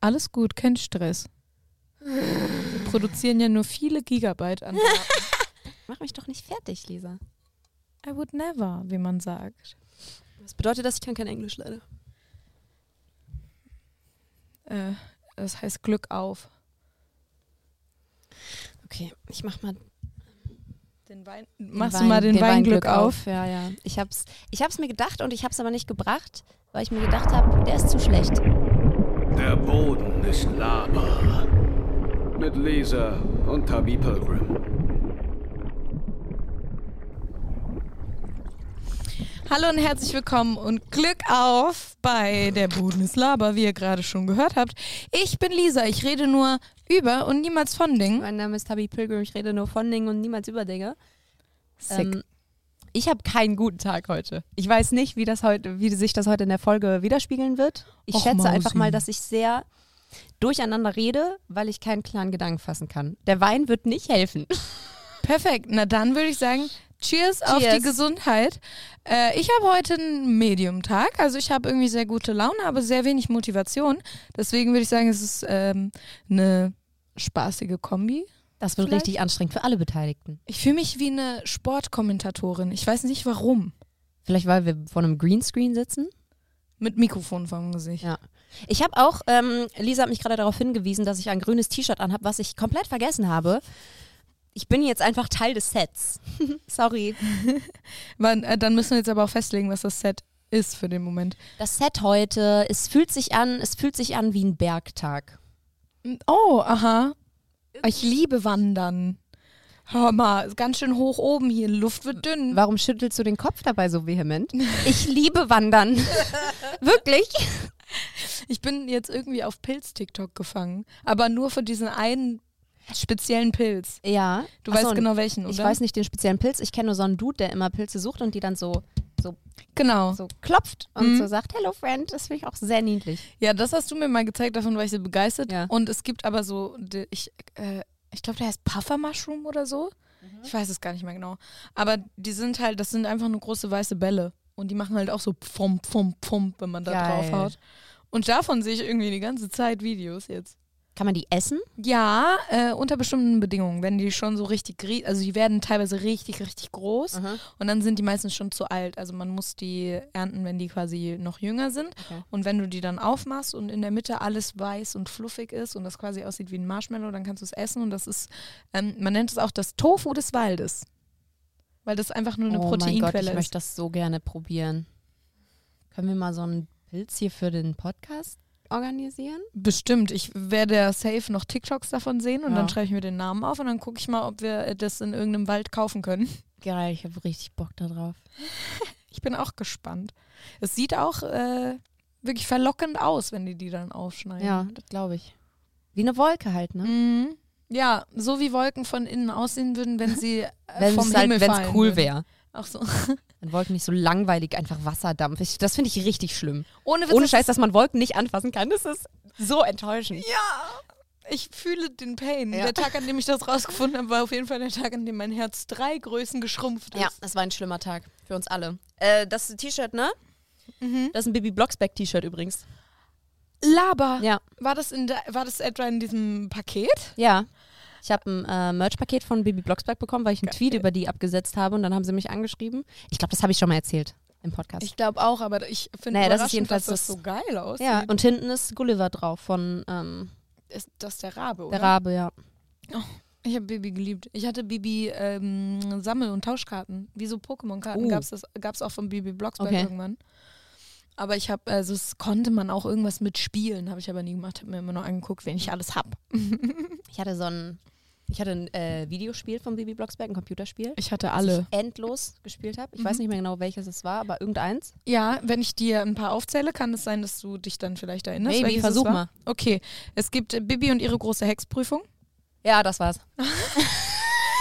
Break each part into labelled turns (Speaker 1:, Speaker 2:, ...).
Speaker 1: Alles gut, kein Stress. Wir produzieren ja nur viele Gigabyte an Daten.
Speaker 2: Mach mich doch nicht fertig, Lisa.
Speaker 1: I would never, wie man sagt.
Speaker 2: Das bedeutet, dass ich kann kein Englisch leider.
Speaker 1: Äh, das heißt Glück auf.
Speaker 2: Okay, ich mach mal
Speaker 1: Den Wein,
Speaker 2: den
Speaker 1: machst
Speaker 2: Wein-
Speaker 1: du mal den, Weinglück
Speaker 2: Weinglück
Speaker 1: auf?
Speaker 2: Ja, ja. Ich hab's, ich hab's mir gedacht und ich hab's aber nicht gebracht, weil ich mir gedacht habe, der ist zu schlecht.
Speaker 3: Der Boden ist Lava. Mit Lisa und Tabby Pilgrim.
Speaker 1: Hallo und herzlich willkommen und Glück auf bei der Bodenslaber, wie ihr gerade schon gehört habt. Ich bin Lisa, ich rede nur über und niemals von Dingen.
Speaker 2: Mein Name ist Tabi Pilgrim, ich rede nur von Dingen und niemals über Dinge.
Speaker 1: Sick.
Speaker 2: Ähm, ich habe keinen guten Tag heute. Ich weiß nicht, wie, das heute, wie sich das heute in der Folge widerspiegeln wird. Ich
Speaker 1: Och,
Speaker 2: schätze
Speaker 1: Mausi.
Speaker 2: einfach mal, dass ich sehr durcheinander rede, weil ich keinen klaren Gedanken fassen kann. Der Wein wird nicht helfen.
Speaker 1: Perfekt, na dann würde ich sagen, cheers, auf
Speaker 2: Cheers.
Speaker 1: die Gesundheit. Äh, ich habe heute einen Medium-Tag, also ich habe irgendwie sehr gute Laune, aber sehr wenig Motivation. Deswegen würde ich sagen, es ist ähm, eine spaßige Kombi.
Speaker 2: Das wird
Speaker 1: Vielleicht?
Speaker 2: richtig anstrengend für alle Beteiligten.
Speaker 1: Ich fühle mich wie eine Sportkommentatorin. Ich weiß nicht warum.
Speaker 2: Vielleicht, weil wir vor einem Greenscreen sitzen.
Speaker 1: Mit Mikrofon vorm Gesicht.
Speaker 2: Ja. Ich habe auch, ähm, Lisa hat mich gerade darauf hingewiesen, dass ich ein grünes T-Shirt anhabe, was ich komplett vergessen habe. Ich bin jetzt einfach Teil des Sets. Sorry.
Speaker 1: Wann, äh, dann müssen wir jetzt aber auch festlegen, was das Set ist für den Moment.
Speaker 2: Das Set heute, es fühlt sich an, es fühlt sich an wie ein Bergtag.
Speaker 1: Oh, aha. Ich liebe Wandern. Hör mal, ist ganz schön hoch oben hier. Luft wird dünn.
Speaker 2: Warum schüttelst du den Kopf dabei so vehement? Ich liebe Wandern. Wirklich?
Speaker 1: Ich bin jetzt irgendwie auf Pilz-TikTok gefangen. Aber nur für diesen einen speziellen Pilz.
Speaker 2: Ja.
Speaker 1: Du
Speaker 2: Ach
Speaker 1: weißt genau welchen, oder?
Speaker 2: Ich weiß nicht den speziellen Pilz. Ich kenne nur so einen Dude, der immer Pilze sucht und die dann so, so,
Speaker 1: Genau.
Speaker 2: so klopft und
Speaker 1: Mhm.
Speaker 2: so sagt, Hello Friend. Das finde ich auch sehr niedlich.
Speaker 1: Ja, das hast du mir mal gezeigt, davon war ich sehr begeistert.
Speaker 2: Ja.
Speaker 1: Und es gibt aber so, ich, äh, ich glaube, der heißt Puffer Mushroom oder so. Ich weiß es gar nicht mehr genau. Aber die sind halt, das sind einfach nur große weiße Bälle. Und die machen halt auch so pfum, pfum, pfum, wenn man da
Speaker 2: Geil.
Speaker 1: drauf haut. Und davon sehe ich irgendwie die ganze Zeit Videos jetzt.
Speaker 2: Kann man die essen?
Speaker 1: Ja, äh, unter bestimmten Bedingungen. Wenn die schon so richtig, also die werden teilweise richtig, richtig groß. Und dann sind die meistens schon zu alt. Also man muss die ernten, wenn die quasi noch jünger sind.
Speaker 2: Okay.
Speaker 1: Und wenn du die dann aufmachst und in der Mitte alles weiß und fluffig ist und das quasi aussieht wie ein Marshmallow, dann kannst du es essen. Und das ist, ähm, man nennt es auch das Tofu des Waldes. Weil das einfach nur eine
Speaker 2: oh mein Gott,
Speaker 1: Proteinquelle
Speaker 2: ich
Speaker 1: ist.
Speaker 2: möchte das so gerne probieren. Können wir mal so einen Pilz hier für den Podcast organisieren?
Speaker 1: Bestimmt. Ich werde ja safe noch TikToks davon sehen und
Speaker 2: Ja.
Speaker 1: dann schreibe ich mir den Namen auf und dann gucke ich mal, ob wir das in irgendeinem Wald kaufen können.
Speaker 2: Geil, ich habe richtig Bock darauf.
Speaker 1: Ich bin auch gespannt. Es sieht auch äh, wirklich verlockend aus, wenn die die dann aufschneiden.
Speaker 2: Ja, das glaube ich. Wie eine Wolke halt, ne?
Speaker 1: Mhm. Ja, so wie Wolken von innen aussehen würden, wenn sie äh,
Speaker 2: Wenn
Speaker 1: vom
Speaker 2: es halt,
Speaker 1: Himmel
Speaker 2: wenn's
Speaker 1: fallen
Speaker 2: cool
Speaker 1: würden.
Speaker 2: wäre.
Speaker 1: Ach so.
Speaker 2: Wenn Wolken nicht so langweilig einfach Wasserdampf. Ich, das finde ich richtig schlimm.
Speaker 1: Ohne Witz,
Speaker 2: Ohne Scheiß, dass man Wolken nicht anfassen kann, das ist so enttäuschend.
Speaker 1: Ja, ich fühle den Pain.
Speaker 2: Ja.
Speaker 1: Der Tag, an dem ich das rausgefunden habe, war auf jeden Fall der Tag, an dem mein Herz drei Größen geschrumpft ist.
Speaker 2: Ja, das war ein schlimmer Tag für uns alle. Äh, das T-Shirt, ne? Das ist ein Bibi Blocksberg-T-Shirt übrigens.
Speaker 1: Laber.
Speaker 2: Ja.
Speaker 1: War das, in der, war das etwa in diesem Paket?
Speaker 2: Ja. Ich habe ein äh, Merch-Paket von Bibi Blocksberg bekommen, weil ich einen
Speaker 1: Geil.
Speaker 2: Tweet über die abgesetzt habe und dann haben sie mich angeschrieben. Ich glaube, das habe ich schon mal erzählt im Podcast.
Speaker 1: Ich glaube auch, aber ich finde
Speaker 2: Naja, das ist jedenfalls
Speaker 1: dass das
Speaker 2: das-
Speaker 1: so geil aussieht.
Speaker 2: ja, und hinten ist Gulliver drauf von ähm,
Speaker 1: ist das der Rabe, oder?
Speaker 2: der Rabe, ja.
Speaker 1: Ich habe Bibi geliebt. Ich hatte Bibi ähm, Sammel- und Tauschkarten. Wie so Pokémon-Karten
Speaker 2: Uh.
Speaker 1: gab es gab's auch von Bibi Blocksberg
Speaker 2: Okay.
Speaker 1: irgendwann. Aber ich habe, also es konnte man auch irgendwas mit spielen, habe ich aber nie gemacht. Habe mir immer nur angeguckt, wen ich alles hab.
Speaker 2: Ich hatte so ein, ich hatte ein äh, Videospiel von Bibi Blocksberg, ein Computerspiel.
Speaker 1: Ich hatte
Speaker 2: das
Speaker 1: alle.
Speaker 2: ich endlos gespielt habe. Ich weiß
Speaker 1: Mhm.
Speaker 2: nicht mehr genau, welches es war, aber irgendeins.
Speaker 1: Ja, wenn ich dir ein paar aufzähle, kann es sein, dass du dich dann vielleicht erinnerst. Es
Speaker 2: versuch mal.
Speaker 1: Okay, es gibt Bibi und ihre große Hexprüfung.
Speaker 2: Ja, das war's.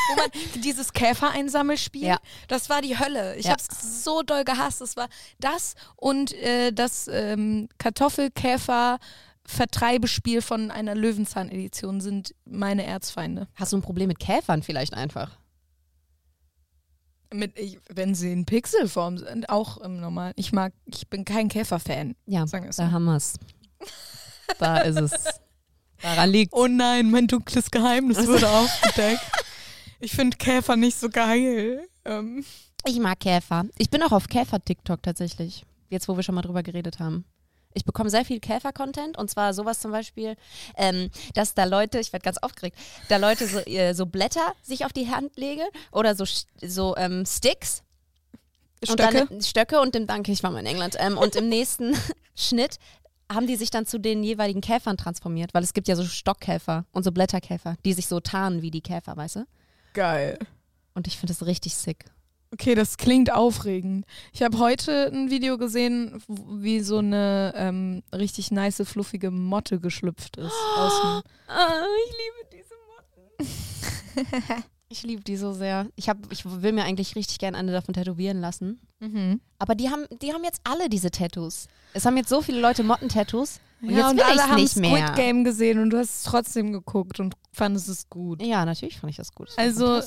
Speaker 1: Wo man dieses Käfereinsammelspiel,
Speaker 2: Ja.
Speaker 1: das war die Hölle. Ich
Speaker 2: Ja.
Speaker 1: habe es so doll gehasst. Das war das und äh, das ähm, Kartoffelkäfer-Vertreibespiel von einer Löwenzahn-Edition sind meine Erzfeinde.
Speaker 2: Hast du ein Problem mit Käfern vielleicht einfach?
Speaker 1: Mit, ich, wenn sie in Pixelform sind, auch im Normalen. Ich mag, ich bin kein Käferfan.
Speaker 2: Ja,
Speaker 1: Sagen wir es
Speaker 2: da haben wir's. Da ist es. Daran liegt
Speaker 1: Oh nein, mein dunkles Geheimnis wurde aufgedeckt. Ich finde Käfer nicht so geil. Ähm,
Speaker 2: Ich mag Käfer. Ich bin auch auf Käfer-TikTok tatsächlich. Jetzt, wo wir schon mal drüber geredet haben. Ich bekomme sehr viel Käfer-Content und zwar sowas zum Beispiel, ähm, dass da Leute, ich werde ganz aufgeregt, da Leute so, äh, so Blätter sich auf die Hand legen oder so, so ähm, Sticks
Speaker 1: Stöcke?
Speaker 2: Und dann, Stöcke und im, danke, ich war mal in England. Ähm, und im nächsten Schnitt haben die sich dann zu den jeweiligen Käfern transformiert, weil es gibt ja so Stockkäfer und so Blätterkäfer, die sich so tarnen wie die Käfer, weißt du?
Speaker 1: Geil.
Speaker 2: Und ich finde das richtig sick.
Speaker 1: Okay, das klingt aufregend. Ich habe heute ein Video gesehen, wie so eine ähm, richtig nice, fluffige Motte geschlüpft ist. Außen.
Speaker 2: Ah, ich liebe diese Motten. ich liebe die so sehr. Ich, hab, ich will mir eigentlich richtig gerne eine davon tätowieren lassen.
Speaker 1: Mhm.
Speaker 2: Aber die haben, die haben jetzt alle diese Tattoos. Es haben jetzt so viele Leute Motten-Tattoos. Und
Speaker 1: ja,
Speaker 2: jetzt
Speaker 1: und
Speaker 2: will
Speaker 1: alle haben
Speaker 2: nicht
Speaker 1: Squid
Speaker 2: mehr.
Speaker 1: Game gesehen und du hast es trotzdem geguckt und fandest es gut.
Speaker 2: Ja, natürlich fand ich das gut. Das
Speaker 1: Also-.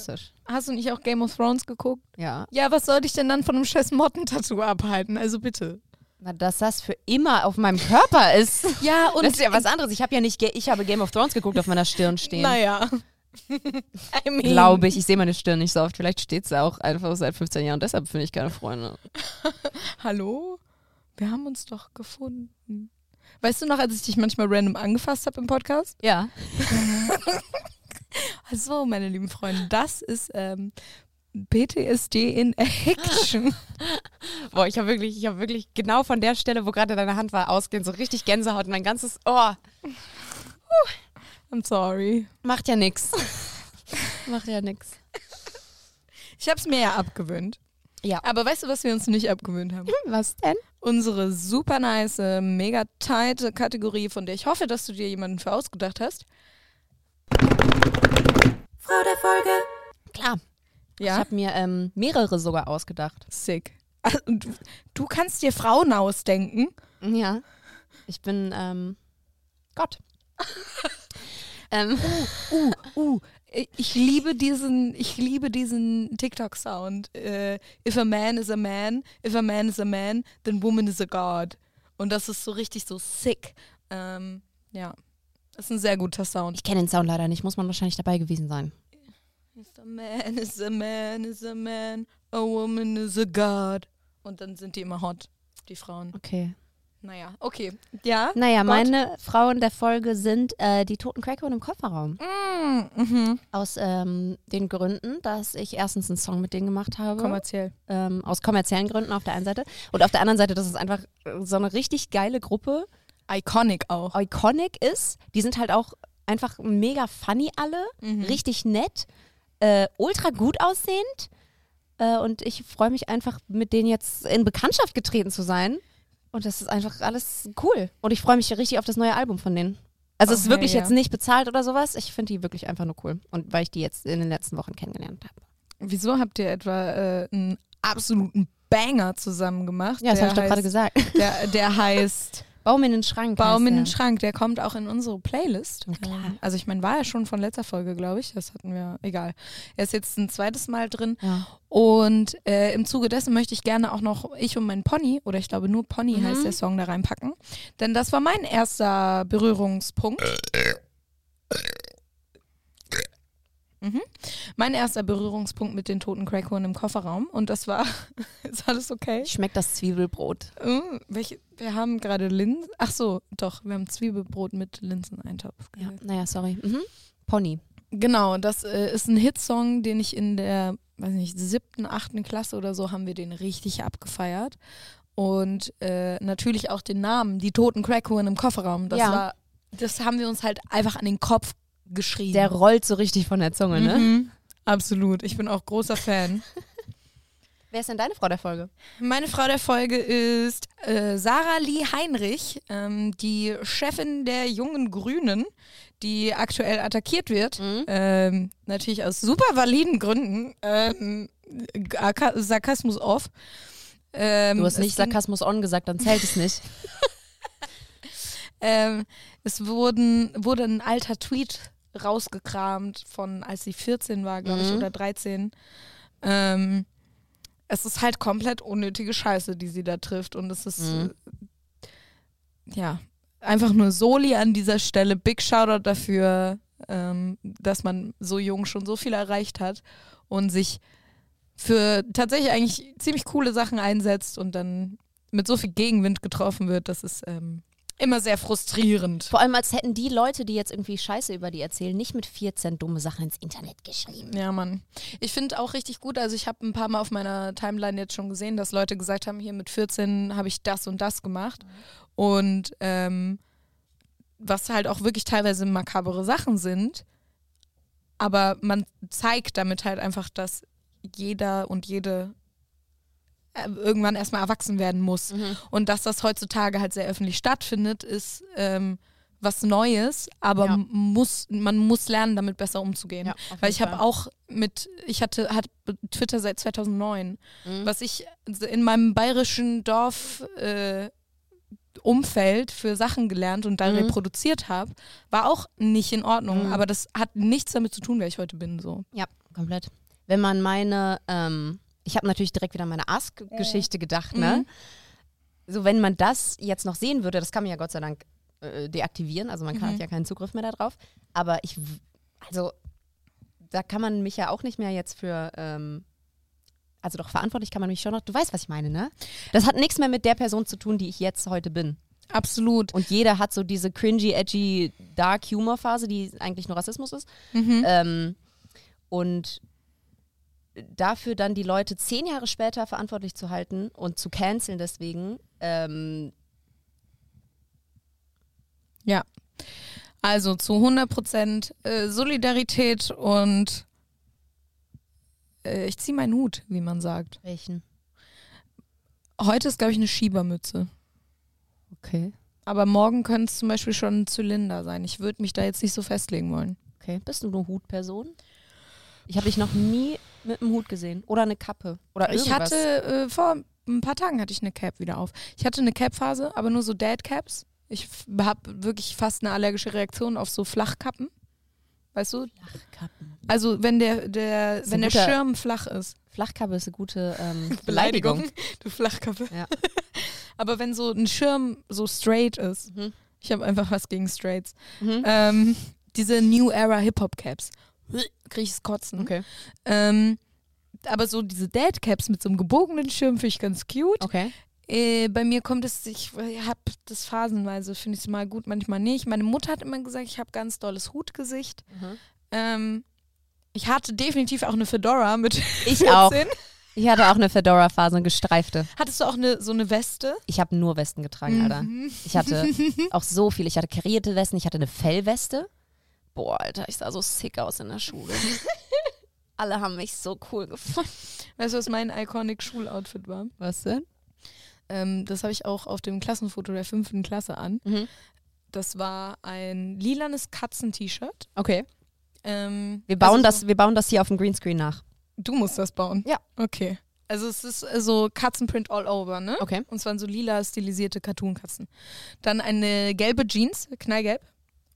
Speaker 1: Hast du nicht auch Game of Thrones geguckt?
Speaker 2: Ja.
Speaker 1: Ja, was soll dich denn dann von einem scheiß Mottentattoo abhalten? Also bitte.
Speaker 2: Na, dass das für immer auf meinem Körper ist.
Speaker 1: Ja,
Speaker 2: das ist ja was anderes. Ich habe ja nicht, ich habe Game of Thrones geguckt auf meiner Stirn stehen.
Speaker 1: Naja. I mean,
Speaker 2: Glaube ich. Ich sehe meine Stirn nicht so oft. Vielleicht steht sie auch einfach seit 15 Jahren. Deshalb finde ich keine Freunde.
Speaker 1: Hallo? Wir haben uns doch gefunden. Weißt du noch, als ich dich manchmal random angefasst habe im Podcast?
Speaker 2: Ja.
Speaker 1: Also, meine lieben Freunde, das ist ähm, PTSD in Action.
Speaker 2: Boah, ich habe wirklich, ich habe wirklich genau von der Stelle, wo gerade deine Hand war, ausgehend so richtig Gänsehaut. Mein ganzes Ohr.
Speaker 1: I'm sorry.
Speaker 2: Macht ja nix. Macht ja nix.
Speaker 1: Ich habe es mir ja abgewöhnt.
Speaker 2: Ja.
Speaker 1: Aber weißt du, was wir uns nicht abgewöhnt haben?
Speaker 2: Was denn?
Speaker 1: Unsere super nice, mega tighte Kategorie, von der ich hoffe, dass du dir jemanden für ausgedacht hast.
Speaker 2: Frau der Folge. Klar. Ich
Speaker 1: Ja,
Speaker 2: habe mir ähm, mehrere sogar ausgedacht.
Speaker 1: sick. Also, du, du kannst dir Frauen ausdenken.
Speaker 2: Ja. Ich bin ähm, Gott. ähm,
Speaker 1: Uh, uh, ich liebe diesen, ich liebe diesen TikTok-Sound. Äh, if a man is a man, if a man is a man, then woman is a god. Und das ist so richtig so sick. Ähm, ja, das ist ein sehr guter Sound.
Speaker 2: ich kenne den Sound leider nicht, muss man wahrscheinlich dabei gewesen sein.
Speaker 1: If a man is a man is a man, a woman is a god. Und dann sind die immer hot, die Frauen.
Speaker 2: Okay.
Speaker 1: Naja, okay. Ja?
Speaker 2: Naja,
Speaker 1: Gott.
Speaker 2: meine Frauen der Folge sind äh, die toten Crackhuhn im Kofferraum.
Speaker 1: Mm, mhm.
Speaker 2: Aus ähm, den Gründen, dass ich erstens einen Song mit denen gemacht habe.
Speaker 1: Kommerziell.
Speaker 2: ähm, aus kommerziellen Gründen auf der einen Seite. Und auf der anderen Seite, dass es einfach äh, so eine richtig geile Gruppe,
Speaker 1: Iconic auch.
Speaker 2: iconic ist. Die sind halt auch einfach mega funny alle,
Speaker 1: Mhm.
Speaker 2: richtig nett, äh, ultra gut aussehend. Äh, und ich freue mich einfach, mit denen jetzt in Bekanntschaft getreten zu sein. Und das ist einfach alles cool. Und ich freue mich richtig auf das neue Album von denen. Also es ist wirklich
Speaker 1: ja.
Speaker 2: jetzt nicht bezahlt oder sowas. Ich finde die wirklich einfach nur cool. Und weil ich die jetzt in den letzten Wochen kennengelernt habe.
Speaker 1: Wieso habt ihr etwa äh, einen absoluten Banger zusammen gemacht?
Speaker 2: Ja, das habe ich doch gerade gesagt.
Speaker 1: Der, der heißt
Speaker 2: Baum in den Schrank.
Speaker 1: Baum in den
Speaker 2: der.
Speaker 1: Schrank. Der kommt auch in unsere Playlist.
Speaker 2: Na klar.
Speaker 1: Ähm, Also ich meine, war ja schon von letzter Folge, glaube ich. Das hatten wir, egal. Er ist jetzt ein zweites Mal drin.
Speaker 2: Ja.
Speaker 1: Und äh, im Zuge dessen möchte ich gerne auch noch Ich und mein Pony, oder ich glaube nur Pony
Speaker 2: Mhm.
Speaker 1: heißt der Song, da reinpacken. Denn das war mein erster Berührungspunkt. Mhm. Mein erster Berührungspunkt mit den toten Crackhorn im Kofferraum. Und das war, ist alles okay?
Speaker 2: Schmeckt das Zwiebelbrot.
Speaker 1: Oh, welche, wir haben gerade Linsen. Ach so, doch, wir haben Zwiebelbrot mit Linseneintopf.
Speaker 2: Ja, naja, sorry. Mhm. Pony.
Speaker 1: Genau, das äh, ist ein Hitsong, den ich in der, weiß nicht, siebten, achten Klasse oder so haben wir den richtig abgefeiert. Und äh, natürlich auch den Namen, die toten Crackhuren im Kofferraum. Das
Speaker 2: Ja.
Speaker 1: war, das haben wir uns halt einfach an den Kopf geschrieben.
Speaker 2: Der rollt so richtig von der Zunge, ne?
Speaker 1: Mhm. Absolut. Ich bin auch großer Fan.
Speaker 2: Wer ist denn deine Frau der Folge?
Speaker 1: Meine Frau der Folge ist äh, Sarah Lee Heinrich, ähm, die Chefin der Jungen Grünen, die aktuell attackiert wird.
Speaker 2: Mhm.
Speaker 1: Ähm, natürlich aus super validen Gründen. Ähm, Sarkasmus off. Ähm,
Speaker 2: Du hast nicht Sarkasmus on gesagt, dann zählt es nicht.
Speaker 1: Ähm, es wurden, wurde ein alter Tweet rausgekramt von, als sie 14 war, glaube ich,
Speaker 2: Mhm.
Speaker 1: oder 13. Ähm, es ist halt komplett unnötige Scheiße, die sie da trifft. Und es ist,
Speaker 2: Mhm.
Speaker 1: äh, ja, einfach nur Soli an dieser Stelle. Big Shoutout dafür, ähm, dass man so jung schon so viel erreicht hat und sich für tatsächlich eigentlich ziemlich coole Sachen einsetzt und dann mit so viel Gegenwind getroffen wird. Das ist ähm, immer sehr frustrierend.
Speaker 2: Vor allem, als hätten die Leute, die jetzt irgendwie Scheiße über die erzählen, nicht mit 14 dumme Sachen ins Internet geschrieben.
Speaker 1: Ja, Mann. Ich finde auch richtig gut, also ich habe ein paar Mal auf meiner Timeline jetzt schon gesehen, dass Leute gesagt haben, hier mit 14 habe ich das und das gemacht. Und ähm, was halt auch wirklich teilweise makabere Sachen sind. Aber man zeigt damit halt einfach, dass jeder und jede irgendwann erstmal erwachsen werden muss. Und dass das heutzutage halt sehr öffentlich stattfindet, ist ähm, was Neues, aber
Speaker 2: Ja.
Speaker 1: muss, man muss lernen, damit besser umzugehen.
Speaker 2: Ja,
Speaker 1: Weil ich habe auch mit, ich hatte hat Twitter seit 2009,
Speaker 2: Mhm.
Speaker 1: was ich in meinem bayerischen Dorf äh, Umfeld für Sachen gelernt und da
Speaker 2: Mhm.
Speaker 1: reproduziert habe, war auch nicht in Ordnung.
Speaker 2: Mhm.
Speaker 1: Aber das hat nichts damit zu tun, wer ich heute bin. So.
Speaker 2: Ja, komplett. Wenn man meine, ähm, ich habe natürlich direkt wieder an meine Ask-Geschichte gedacht, ne?
Speaker 1: Mhm.
Speaker 2: So, wenn man das jetzt noch sehen würde, das kann man ja Gott sei Dank äh, deaktivieren, also man kann,
Speaker 1: Mhm.
Speaker 2: hat ja keinen Zugriff mehr darauf. Aber ich, also, da kann man mich ja auch nicht mehr jetzt für, ähm, also doch verantwortlich kann man mich schon noch, du weißt, was ich meine, ne? Das hat nichts mehr mit der Person zu tun, die ich jetzt heute bin.
Speaker 1: Absolut.
Speaker 2: Und jeder hat so diese cringy, edgy, dark Humor Phase, die eigentlich nur Rassismus ist.
Speaker 1: Mhm.
Speaker 2: Ähm, und dafür dann die Leute zehn Jahre später verantwortlich zu halten und zu canceln deswegen, ähm,
Speaker 1: Also zu 100% äh, Solidarität und äh, ich ziehe meinen Hut, wie man sagt.
Speaker 2: welchen?
Speaker 1: Heute ist, glaube ich, eine Schiebermütze.
Speaker 2: Okay.
Speaker 1: Aber morgen könnte es zum Beispiel schon ein Zylinder sein. Ich würde mich da jetzt nicht so festlegen wollen.
Speaker 2: Okay. Bist du eine Hutperson? Ich habe dich noch nie mit einem Hut gesehen. Oder eine Kappe. Oder
Speaker 1: Ich
Speaker 2: irgendwas.
Speaker 1: hatte äh, vor ein paar Tagen hatte ich eine Cap wieder auf. Ich hatte eine Cap-Phase, aber nur so Dad-Caps. Ich habe wirklich fast eine allergische Reaktion auf so Flachkappen. Weißt du?
Speaker 2: Flachkappen.
Speaker 1: Also wenn der, der, wenn der Schirm flach ist.
Speaker 2: Flachkappe ist eine gute ähm,
Speaker 1: Beleidigung.
Speaker 2: Beleidigung.
Speaker 1: Du Flachkappe.
Speaker 2: Ja.
Speaker 1: Aber wenn so ein Schirm so straight ist,
Speaker 2: Mhm.
Speaker 1: ich habe einfach was gegen Straights.
Speaker 2: Mhm.
Speaker 1: Ähm, diese New Era Hip-Hop Caps. Kriege ich es kotzen.
Speaker 2: Okay.
Speaker 1: Ähm, aber so diese Dad Caps mit so einem gebogenen Schirm finde ich ganz cute.
Speaker 2: Okay.
Speaker 1: Äh, bei mir kommt es, ich habe das phasenweise, finde ich es mal gut, manchmal nicht. Meine Mutter hat immer gesagt, ich habe ganz dolles Hutgesicht.
Speaker 2: Mhm.
Speaker 1: Ähm, ich hatte definitiv auch eine Fedora mit
Speaker 2: Ich
Speaker 1: 14.
Speaker 2: auch. Ich hatte auch eine Fedora-Phase, eine gestreifte.
Speaker 1: Hattest du auch eine, so eine Weste?
Speaker 2: Ich habe nur Westen getragen, Alter.
Speaker 1: Mhm.
Speaker 2: Ich hatte auch so viel. Ich hatte karierte Westen, ich hatte eine Fellweste. Boah, Alter, ich sah so sick aus in der Schule. Alle haben mich so cool gefunden.
Speaker 1: Weißt du, was mein iconic Schuloutfit war?
Speaker 2: Was denn?
Speaker 1: Ähm, das habe ich auch auf dem Klassenfoto der fünften Klasse an.
Speaker 2: Mhm.
Speaker 1: Das war ein lilanes Katzen-T-Shirt.
Speaker 2: Okay.
Speaker 1: Ähm,
Speaker 2: Wir bauen,
Speaker 1: also
Speaker 2: das, wir bauen das hier auf dem Greenscreen nach.
Speaker 1: Du musst das bauen.
Speaker 2: Ja.
Speaker 1: Okay. Also es ist äh, so Katzenprint all over, ne?
Speaker 2: Okay.
Speaker 1: Und zwar so lila stilisierte Cartoon-Katzen. Dann eine gelbe Jeans, knallgelb.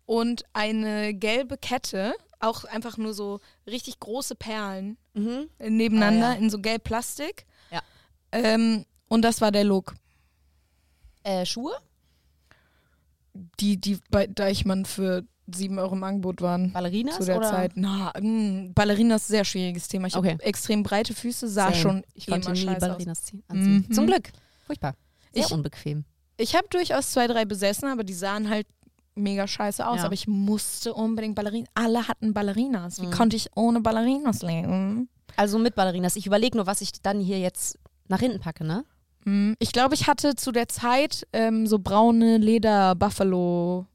Speaker 1: Und eine gelbe Kette, auch einfach nur so richtig große Perlen
Speaker 2: Mhm.
Speaker 1: nebeneinander
Speaker 2: Ah, ja.
Speaker 1: in so gelb Plastik.
Speaker 2: Ja.
Speaker 1: Ähm, und das war der Look.
Speaker 2: Äh, Schuhe?
Speaker 1: Die, die bei Deichmann für 7 Euro im Angebot waren.
Speaker 2: Ballerinas?
Speaker 1: zu der
Speaker 2: oder?
Speaker 1: Zeit. Na, mh, Ballerina ist ein sehr schwieriges Thema. Ich
Speaker 2: Okay.
Speaker 1: habe extrem breite Füße, sah
Speaker 2: Same.
Speaker 1: schon
Speaker 2: Ich konnte nie
Speaker 1: scheiße aus.
Speaker 2: Ballerinas ziehen, anziehen.
Speaker 1: Mhm.
Speaker 2: Zum Glück. Furchtbar. Sehr
Speaker 1: Ich-
Speaker 2: unbequem.
Speaker 1: Ich habe durchaus zwei, drei besessen, aber die sahen halt mega scheiße aus.
Speaker 2: Ja.
Speaker 1: Aber ich musste unbedingt Ballerinas. Alle hatten Ballerinas. Wie
Speaker 2: Mhm.
Speaker 1: konnte ich ohne Ballerinas leben?
Speaker 2: Also mit Ballerinas. Ich überlege nur, was ich dann hier jetzt nach hinten packe, ne?
Speaker 1: Mhm. Ich glaube, ich hatte zu der Zeit ähm, so braune Leder-Buffalo-mäßige.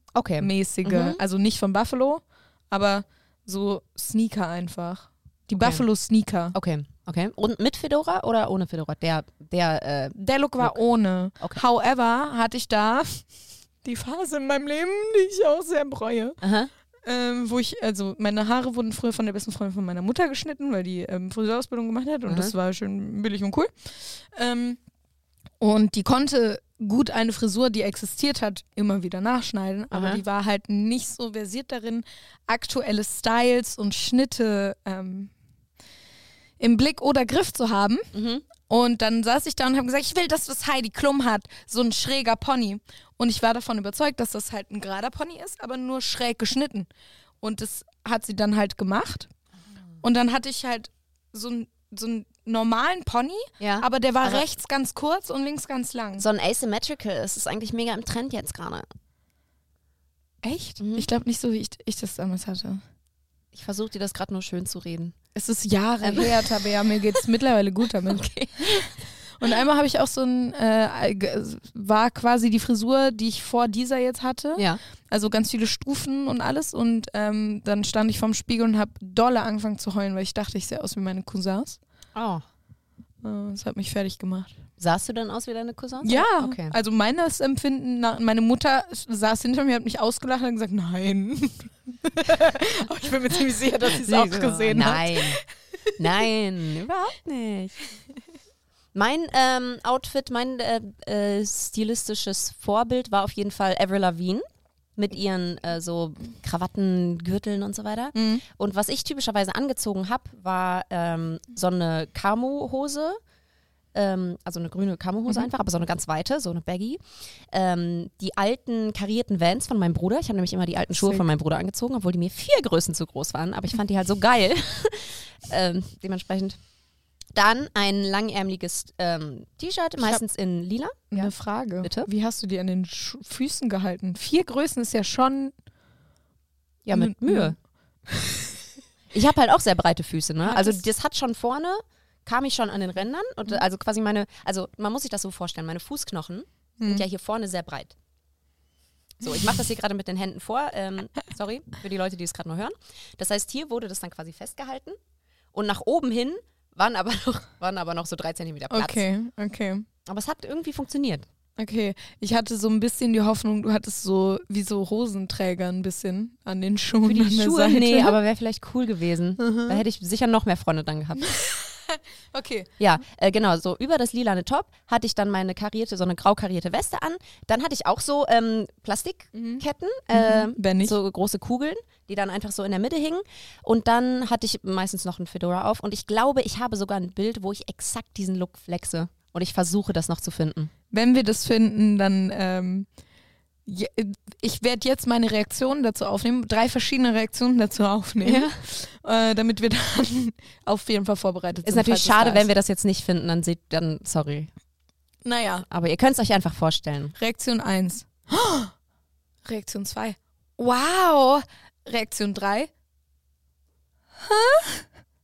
Speaker 2: Okay. Mhm.
Speaker 1: Also nicht von Buffalo, aber so Sneaker einfach. Die
Speaker 2: Okay.
Speaker 1: Buffalo-Sneaker.
Speaker 2: Okay, okay. Und mit Fedora oder ohne Fedora? Der, der, äh,
Speaker 1: Der Look war
Speaker 2: Look.
Speaker 1: ohne.
Speaker 2: Okay.
Speaker 1: However, hatte ich da die Phase in meinem Leben, die ich auch sehr bereue.
Speaker 2: aha.
Speaker 1: Ähm, wo ich, also meine Haare wurden früher von der besten Freundin von meiner Mutter geschnitten, weil die ähm, Friseurausbildung gemacht hat und
Speaker 2: Mhm.
Speaker 1: das war schön billig und cool. Ähm, und die konnte gut eine Frisur, die existiert hat, immer wieder nachschneiden, aber
Speaker 2: Aha.
Speaker 1: die war halt nicht so versiert darin, aktuelle Styles und Schnitte ähm, im Blick oder Griff zu haben.
Speaker 2: Mhm.
Speaker 1: Und dann saß ich da und habe gesagt, ich will das, was Heidi Klum hat, so ein schräger Pony. Und ich war davon überzeugt, dass das halt ein gerader Pony ist, aber nur schräg geschnitten. Und das hat sie dann halt gemacht. Und dann hatte ich halt so, ein, so einen normalen Pony,
Speaker 2: Ja.
Speaker 1: aber der war
Speaker 2: Aber-
Speaker 1: rechts ganz kurz und links ganz lang.
Speaker 2: So ein Asymmetrical, das ist eigentlich mega im Trend jetzt gerade.
Speaker 1: Echt?
Speaker 2: Mhm.
Speaker 1: Ich glaube nicht so, wie ich, ich das damals hatte.
Speaker 2: Ich versuche dir das gerade nur schön zu reden.
Speaker 1: Es ist Jahre
Speaker 2: Ähm.
Speaker 1: her, Tabea, mir geht es mittlerweile gut damit.
Speaker 2: Okay.
Speaker 1: Und einmal habe ich auch so ein, äh, war quasi die Frisur, die ich vor dieser jetzt hatte.
Speaker 2: Ja.
Speaker 1: Also ganz viele Stufen und alles. Und ähm, dann stand ich vorm Spiegel und habe dolle angefangen zu heulen, weil ich dachte, ich sehe aus wie meine Cousins.
Speaker 2: Oh.
Speaker 1: Äh, Das hat mich fertig gemacht.
Speaker 2: Sahst du dann aus wie deine Cousins?
Speaker 1: Ja,
Speaker 2: Okay.
Speaker 1: also meines Empfinden, nach, meine Mutter saß hinter mir, hat mich ausgelacht und hat gesagt, nein. Aber ich bin mir ziemlich sicher, dass sie es auch gesehen hat.
Speaker 2: Nein. Nein, überhaupt nicht. Mein ähm, Outfit, mein äh, äh, stilistisches Vorbild war auf jeden Fall Avril Lavigne mit ihren äh, so Krawatten, Gürteln und so weiter.
Speaker 1: Mhm.
Speaker 2: Und was ich typischerweise angezogen habe, war ähm, so eine Camo-Hose. Ähm, also eine grüne Camo-Hose
Speaker 1: Mhm.
Speaker 2: einfach, aber so eine ganz weite, so eine Baggy. Ähm, die alten karierten Vans von meinem Bruder. Ich habe nämlich immer die alten Schuhe
Speaker 1: Sick.
Speaker 2: von meinem Bruder angezogen, obwohl die mir vier Größen zu groß waren. Aber ich fand die halt so geil. ähm, dementsprechend. Dann ein langärmeliges ähm, T-Shirt, meistens in lila.
Speaker 1: Eine Frage.
Speaker 2: Bitte?
Speaker 1: Wie hast du die an den Schu Füßen gehalten? Vier Größen ist ja schon.
Speaker 2: Ja, mit Mühe. Ich habe halt auch sehr breite Füße, ne? Also das hat schon vorne, kam ich schon an den Rändern und
Speaker 1: Mhm.
Speaker 2: also quasi meine, also man muss sich das so vorstellen, meine Fußknochen
Speaker 1: Hm.
Speaker 2: sind ja hier vorne sehr breit. So, ich mache das hier gerade mit den Händen vor. Ähm, sorry für die Leute, die es gerade nur hören. Das heißt, hier wurde das dann quasi festgehalten und nach oben hin waren aber noch, waren aber noch so drei Zentimeter Platz.
Speaker 1: Okay, okay.
Speaker 2: Aber es hat irgendwie funktioniert.
Speaker 1: Okay, ich hatte so ein bisschen die Hoffnung, du hattest so wie so Hosenträger ein bisschen an den Schuhen.
Speaker 2: Für die Schuhe,
Speaker 1: Seite.
Speaker 2: nee, aber wäre vielleicht cool gewesen.
Speaker 1: Mhm.
Speaker 2: Da hätte ich sicher noch mehr Freunde dann gehabt.
Speaker 1: Okay.
Speaker 2: Ja, äh, genau, so über das lilane Top hatte ich dann meine karierte, so eine grau karierte Weste an. Dann hatte ich auch so ähm, Plastikketten, äh,
Speaker 1: Mhm. Nicht.
Speaker 2: so große Kugeln, die dann einfach so in der Mitte hingen. Und dann hatte ich meistens noch ein Fedora auf. Und ich glaube, ich habe sogar ein Bild, wo ich exakt diesen Look flexe. Und ich versuche das noch zu finden.
Speaker 1: Wenn wir das finden, dann. Ähm, ich werde jetzt meine Reaktionen dazu aufnehmen, drei verschiedene Reaktionen dazu aufnehmen, äh, damit wir dann auf jeden Fall vorbereitet
Speaker 2: Ist
Speaker 1: sind.
Speaker 2: natürlich
Speaker 1: falls es
Speaker 2: schade, wenn
Speaker 1: ist.
Speaker 2: wir das jetzt nicht finden, dann seht, dann, sorry.
Speaker 1: Naja,
Speaker 2: Aber ihr könnt es euch einfach vorstellen.
Speaker 1: Reaktion 1. Reaktion 2. Wow. Reaktion 3.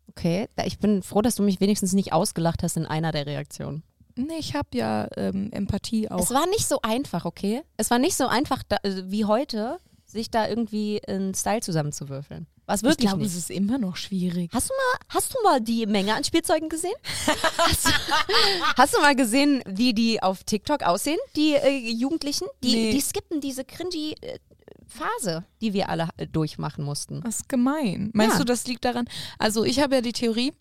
Speaker 2: Okay, da- ich bin froh, dass du mich wenigstens nicht ausgelacht hast in einer der Reaktionen.
Speaker 1: Nee, ich habe ja ähm, Empathie auch.
Speaker 2: Es war nicht so einfach, okay? Es war nicht so einfach da, äh, wie heute, sich da irgendwie einen Style zusammenzuwürfeln. War es
Speaker 1: ich
Speaker 2: wirklich
Speaker 1: glaube,
Speaker 2: nicht.
Speaker 1: es ist immer noch schwierig.
Speaker 2: Hast du mal, hast du mal die Menge an Spielzeugen gesehen? hast, du, hast du mal gesehen, wie die auf TikTok aussehen, die äh, Jugendlichen? Die,
Speaker 1: Nee.
Speaker 2: die skippen diese cringy äh, Phase, die wir alle äh, durchmachen mussten.
Speaker 1: Das ist gemein. Meinst
Speaker 2: Ja.
Speaker 1: du, das liegt daran? Also ich habe ja die Theorie,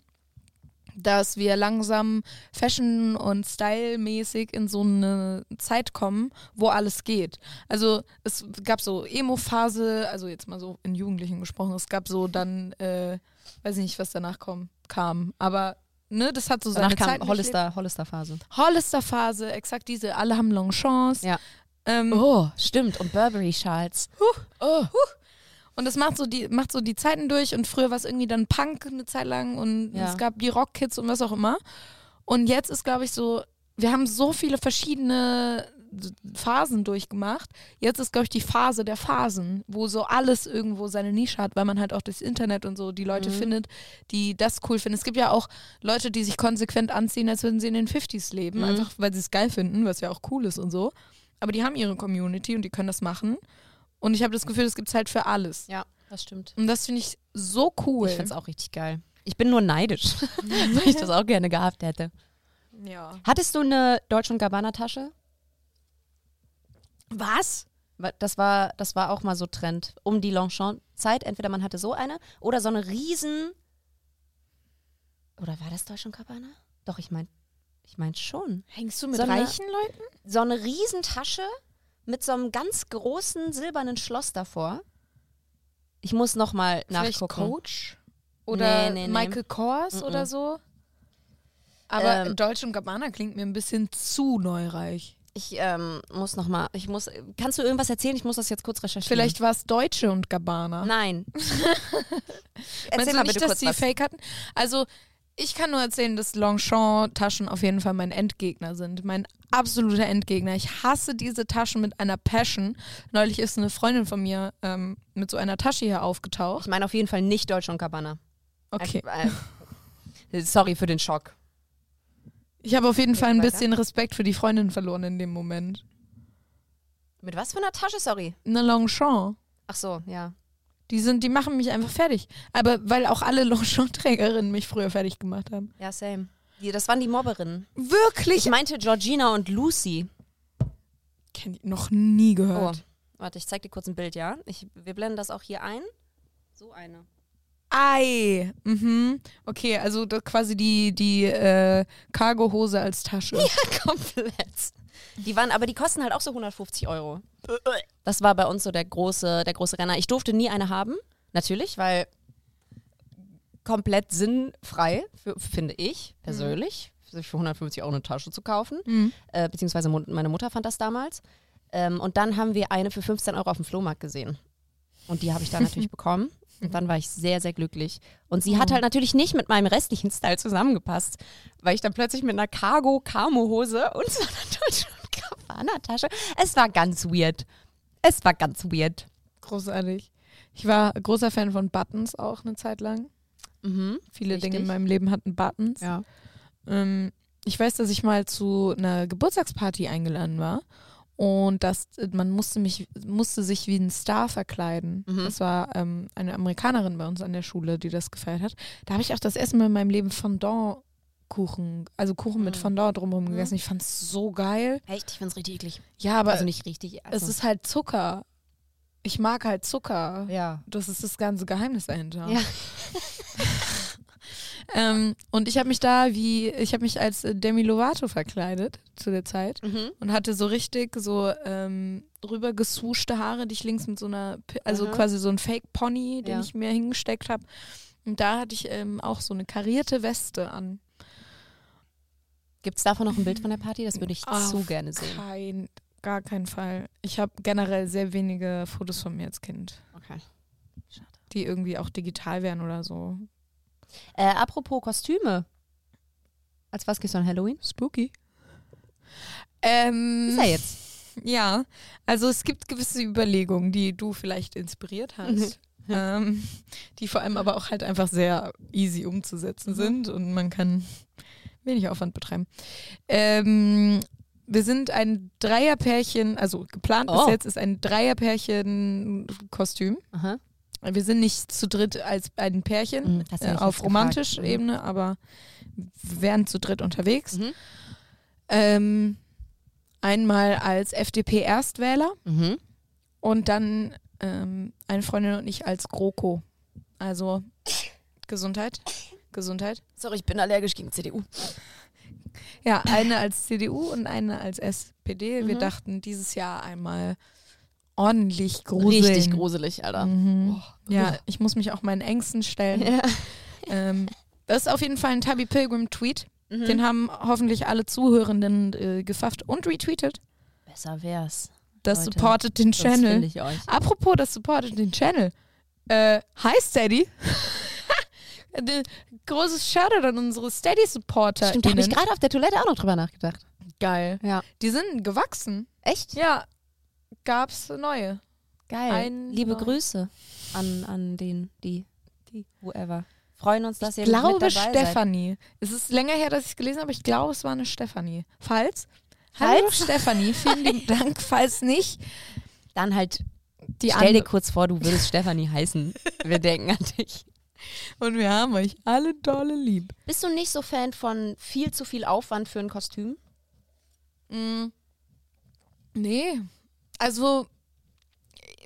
Speaker 1: dass wir langsam Fashion- und Style-mäßig in so eine Zeit kommen, wo alles geht. Also es gab so Emo-Phase, also jetzt mal so in Jugendlichen gesprochen, es gab so dann, äh, weiß ich nicht, was danach kom kam, aber ne, das hat so
Speaker 2: Danach
Speaker 1: seine Zeit
Speaker 2: Hollister, Hollister-Phase.
Speaker 1: Hollister-Phase, exakt diese, alle haben Longchamps.
Speaker 2: Ja.
Speaker 1: Ähm,
Speaker 2: Oh, stimmt. Und Burberry-Schals.
Speaker 1: Oh. Und das macht so die, macht so die Zeiten durch und früher war es irgendwie dann Punk eine Zeit lang und
Speaker 2: Ja.
Speaker 1: es gab die Rockkids und was auch immer. Und jetzt ist, glaube ich, so, wir haben so viele verschiedene Phasen durchgemacht. Jetzt ist, glaube ich, die Phase der Phasen, wo so alles irgendwo seine Nische hat, weil man halt auch durchs Internet und so die Leute
Speaker 2: Mhm.
Speaker 1: findet, die das cool finden. Es gibt ja auch Leute, die sich konsequent anziehen, als würden sie in den 50s leben,
Speaker 2: Mhm.
Speaker 1: einfach weil sie es geil finden, was ja auch cool ist und so. Aber die haben ihre Community und die können das machen. Und ich habe das Gefühl, das gibt es halt für alles.
Speaker 2: Ja, das stimmt.
Speaker 1: Und das finde ich so cool.
Speaker 2: Ich finde es auch richtig geil. Ich bin nur neidisch, weil ich das auch gerne gehabt hätte.
Speaker 1: ja.
Speaker 2: Hattest du eine Deutsch- und Gabbana-Tasche?
Speaker 1: Was?
Speaker 2: Wa- Das war, das war auch mal so Trend. Um die Longchamp-Zeit. Entweder man hatte so eine oder so eine riesen. Oder war das Deutsch und Gabbana? Doch, ich meine ich mein schon.
Speaker 1: Hängst du mit
Speaker 2: So eine-
Speaker 1: reichen Leuten?
Speaker 2: So eine Riesentasche mit so einem ganz großen silbernen Schloss davor. Ich muss noch mal
Speaker 1: Vielleicht
Speaker 2: nachgucken.
Speaker 1: Coach? Oder
Speaker 2: Nee, nee, nee.
Speaker 1: Michael Kors
Speaker 2: Mhm.
Speaker 1: oder so? Aber
Speaker 2: Ähm,
Speaker 1: Deutsch und Gabbana klingt mir ein bisschen zu neureich.
Speaker 2: Ich ähm, muss noch mal, ich muss, kannst du irgendwas erzählen? Ich muss das jetzt kurz recherchieren.
Speaker 1: Vielleicht war es Deutsche und Gabbana.
Speaker 2: Nein.
Speaker 1: Meinst
Speaker 2: Erzähl
Speaker 1: du
Speaker 2: mal
Speaker 1: nicht,
Speaker 2: bitte
Speaker 1: dass
Speaker 2: kurz
Speaker 1: die
Speaker 2: was.
Speaker 1: Fake hatten? Also, ich kann nur erzählen, dass Longchamp-Taschen auf jeden Fall mein Endgegner sind. Mein absoluter Endgegner. Ich hasse diese Taschen mit einer Passion. Neulich ist eine Freundin von mir ähm, mit so einer Tasche hier
Speaker 2: Ich
Speaker 1: aufgetaucht.
Speaker 2: meine auf jeden Fall nicht Deutsch und Cabana.
Speaker 1: Okay.
Speaker 2: Äh, äh, sorry für den Schock.
Speaker 1: Ich habe auf jeden Fall ein
Speaker 2: weiter.
Speaker 1: bisschen Respekt für die Freundin verloren in dem Moment.
Speaker 2: Mit was für einer Tasche, sorry?
Speaker 1: Eine Longchamp.
Speaker 2: Ach so, ja.
Speaker 1: Die sind, die machen mich einfach fertig. Aber weil auch alle Longchamp-Trägerinnen mich früher fertig gemacht haben.
Speaker 2: Ja, same. Die, das waren die Mobberinnen.
Speaker 1: Wirklich?
Speaker 2: Ich meinte Georgina und Lucy.
Speaker 1: Kenn ich noch nie
Speaker 2: Oh,
Speaker 1: gehört.
Speaker 2: warte, ich zeig dir kurz ein Bild, ja? Ich, wir blenden das auch hier ein. So eine.
Speaker 1: Ei. Mhm. Okay, also quasi die, die äh, Cargohose als Tasche.
Speaker 2: Komplett. Die waren, aber die kosten halt auch so 150 Euro. Das war bei uns so der große, der große Renner. Ich durfte nie eine haben, natürlich, weil komplett sinnfrei, für, finde ich persönlich, sich für 150 Euro eine Tasche zu kaufen.
Speaker 1: Mhm.
Speaker 2: Äh, beziehungsweise meine Mutter fand das damals. Ähm, und dann haben wir eine für 15 Euro auf dem Flohmarkt gesehen. Und die habe ich dann natürlich bekommen. Und dann war ich sehr, sehr glücklich. Und sie hat
Speaker 1: Oh.
Speaker 2: halt natürlich nicht mit meinem restlichen Style zusammengepasst, weil ich dann plötzlich mit einer Cargo-Camo-Hose und so einer deutschen Gabbana-Tasche. Es war ganz weird. Es war ganz weird.
Speaker 1: Großartig. Ich war großer Fan von Buttons auch eine Zeit lang.
Speaker 2: Mhm.
Speaker 1: Viele
Speaker 2: Richtig.
Speaker 1: Dinge in meinem Leben hatten Buttons.
Speaker 2: Ja.
Speaker 1: Ähm, ich weiß, dass ich mal zu einer Geburtstagsparty eingeladen war. Und das, man musste mich, musste sich wie ein Star verkleiden.
Speaker 2: Mhm.
Speaker 1: Das war ähm, eine Amerikanerin bei uns an der Schule, die das gefeiert hat. Da habe ich auch das erste Mal in meinem Leben Fondant-Kuchen, also Kuchen mit
Speaker 2: Mhm.
Speaker 1: Fondant drumherum
Speaker 2: Mhm.
Speaker 1: gegessen. Ich fand es so geil.
Speaker 2: Echt? Ich finde es richtig eklig.
Speaker 1: Ja, aber
Speaker 2: also nicht richtig.
Speaker 1: es
Speaker 2: Also,
Speaker 1: ist halt Zucker. Ich mag halt Zucker.
Speaker 2: ja.
Speaker 1: Das ist das ganze Geheimnis dahinter.
Speaker 2: Ja.
Speaker 1: ähm, und ich habe mich da wie, ich habe mich als äh, Demi Lovato verkleidet zu der Zeit
Speaker 2: Mhm.
Speaker 1: und hatte so richtig so ähm, rübergesuschte Haare, die ich links mit so einer, also
Speaker 2: Aha.
Speaker 1: quasi so ein Fake-Pony, den
Speaker 2: Ja.
Speaker 1: ich mir hingesteckt habe. Und da hatte ich ähm, auch so eine karierte Weste an.
Speaker 2: Gibt es davon noch ein Bild von der Party? Das würde ich
Speaker 1: Auf
Speaker 2: zu gerne sehen.
Speaker 1: Kein, gar keinen Fall. Ich habe generell sehr wenige Fotos von mir als Kind,
Speaker 2: Okay.
Speaker 1: die irgendwie auch digital wären oder so.
Speaker 2: Äh, apropos Kostüme. Als was gehst du an Halloween?
Speaker 1: Spooky. Ähm,
Speaker 2: Ist er jetzt?
Speaker 1: Ja, also es gibt gewisse Überlegungen, die du vielleicht inspiriert hast, ähm, die vor allem aber auch halt einfach sehr easy umzusetzen
Speaker 2: Mhm.
Speaker 1: sind und man kann wenig Aufwand betreiben. Ähm, wir sind ein Dreierpärchen, also geplant
Speaker 2: Oh.
Speaker 1: bis jetzt ist ein Dreierpärchen-Kostüm.
Speaker 2: Aha.
Speaker 1: Wir sind nicht zu dritt als ein Pärchen
Speaker 2: Mhm,
Speaker 1: äh, auf romantischer
Speaker 2: Mhm.
Speaker 1: Ebene, aber wir wären zu dritt unterwegs.
Speaker 2: Mhm.
Speaker 1: Ähm, einmal als FDP-Erstwähler
Speaker 2: Mhm.
Speaker 1: und dann ähm, eine Freundin und ich als GroKo. Also Gesundheit. Gesundheit.
Speaker 2: Sorry, ich bin allergisch gegen CDU.
Speaker 1: Ja, eine als CDU und eine als SPD. Wir
Speaker 2: Mhm.
Speaker 1: dachten dieses Jahr einmal ordentlich gruseln.
Speaker 2: Richtig gruselig, Alter.
Speaker 1: Mhm.
Speaker 2: Oh.
Speaker 1: Ja, ich muss mich auch meinen Ängsten stellen.
Speaker 2: Ja.
Speaker 1: Ähm, das ist auf jeden Fall ein Tabby Pilgrim-Tweet.
Speaker 2: Mhm.
Speaker 1: Den haben hoffentlich alle Zuhörenden äh, gefafft und retweetet.
Speaker 2: Besser wär's.
Speaker 1: Das
Speaker 2: Leute,
Speaker 1: supportet den Channel.
Speaker 2: euch.
Speaker 1: Apropos, das supportet den Channel. Äh, hi Steady. Ein Großes Shoutout an unsere Steady-Supporter.
Speaker 2: Stimmt, da habe ich gerade auf der Toilette auch noch drüber nachgedacht.
Speaker 1: Geil.
Speaker 2: Ja.
Speaker 1: Die sind gewachsen.
Speaker 2: Echt?
Speaker 1: Ja, gab's neue.
Speaker 2: Geil.
Speaker 1: Ein
Speaker 2: Liebe
Speaker 1: Neu-
Speaker 2: Grüße an, an den, die, die, whoever. Freuen uns, dass ihr
Speaker 1: Ich glaube
Speaker 2: mit dabei seid.
Speaker 1: Stefanie. Es ist länger her, dass ich es gelesen habe, ich glaube, es war eine Stefanie. Falls? Hallo
Speaker 2: Falls?
Speaker 1: Stefanie, vielen lieben Dank. Falls nicht,
Speaker 2: Dann halt,
Speaker 1: die
Speaker 2: stell dir kurz vor, du würdest Stefanie heißen. Wir denken an dich.
Speaker 1: Und wir haben euch alle dolle lieb.
Speaker 2: Bist du nicht so Fan von viel zu viel Aufwand für ein Kostüm?
Speaker 1: Mm. Nee. Also,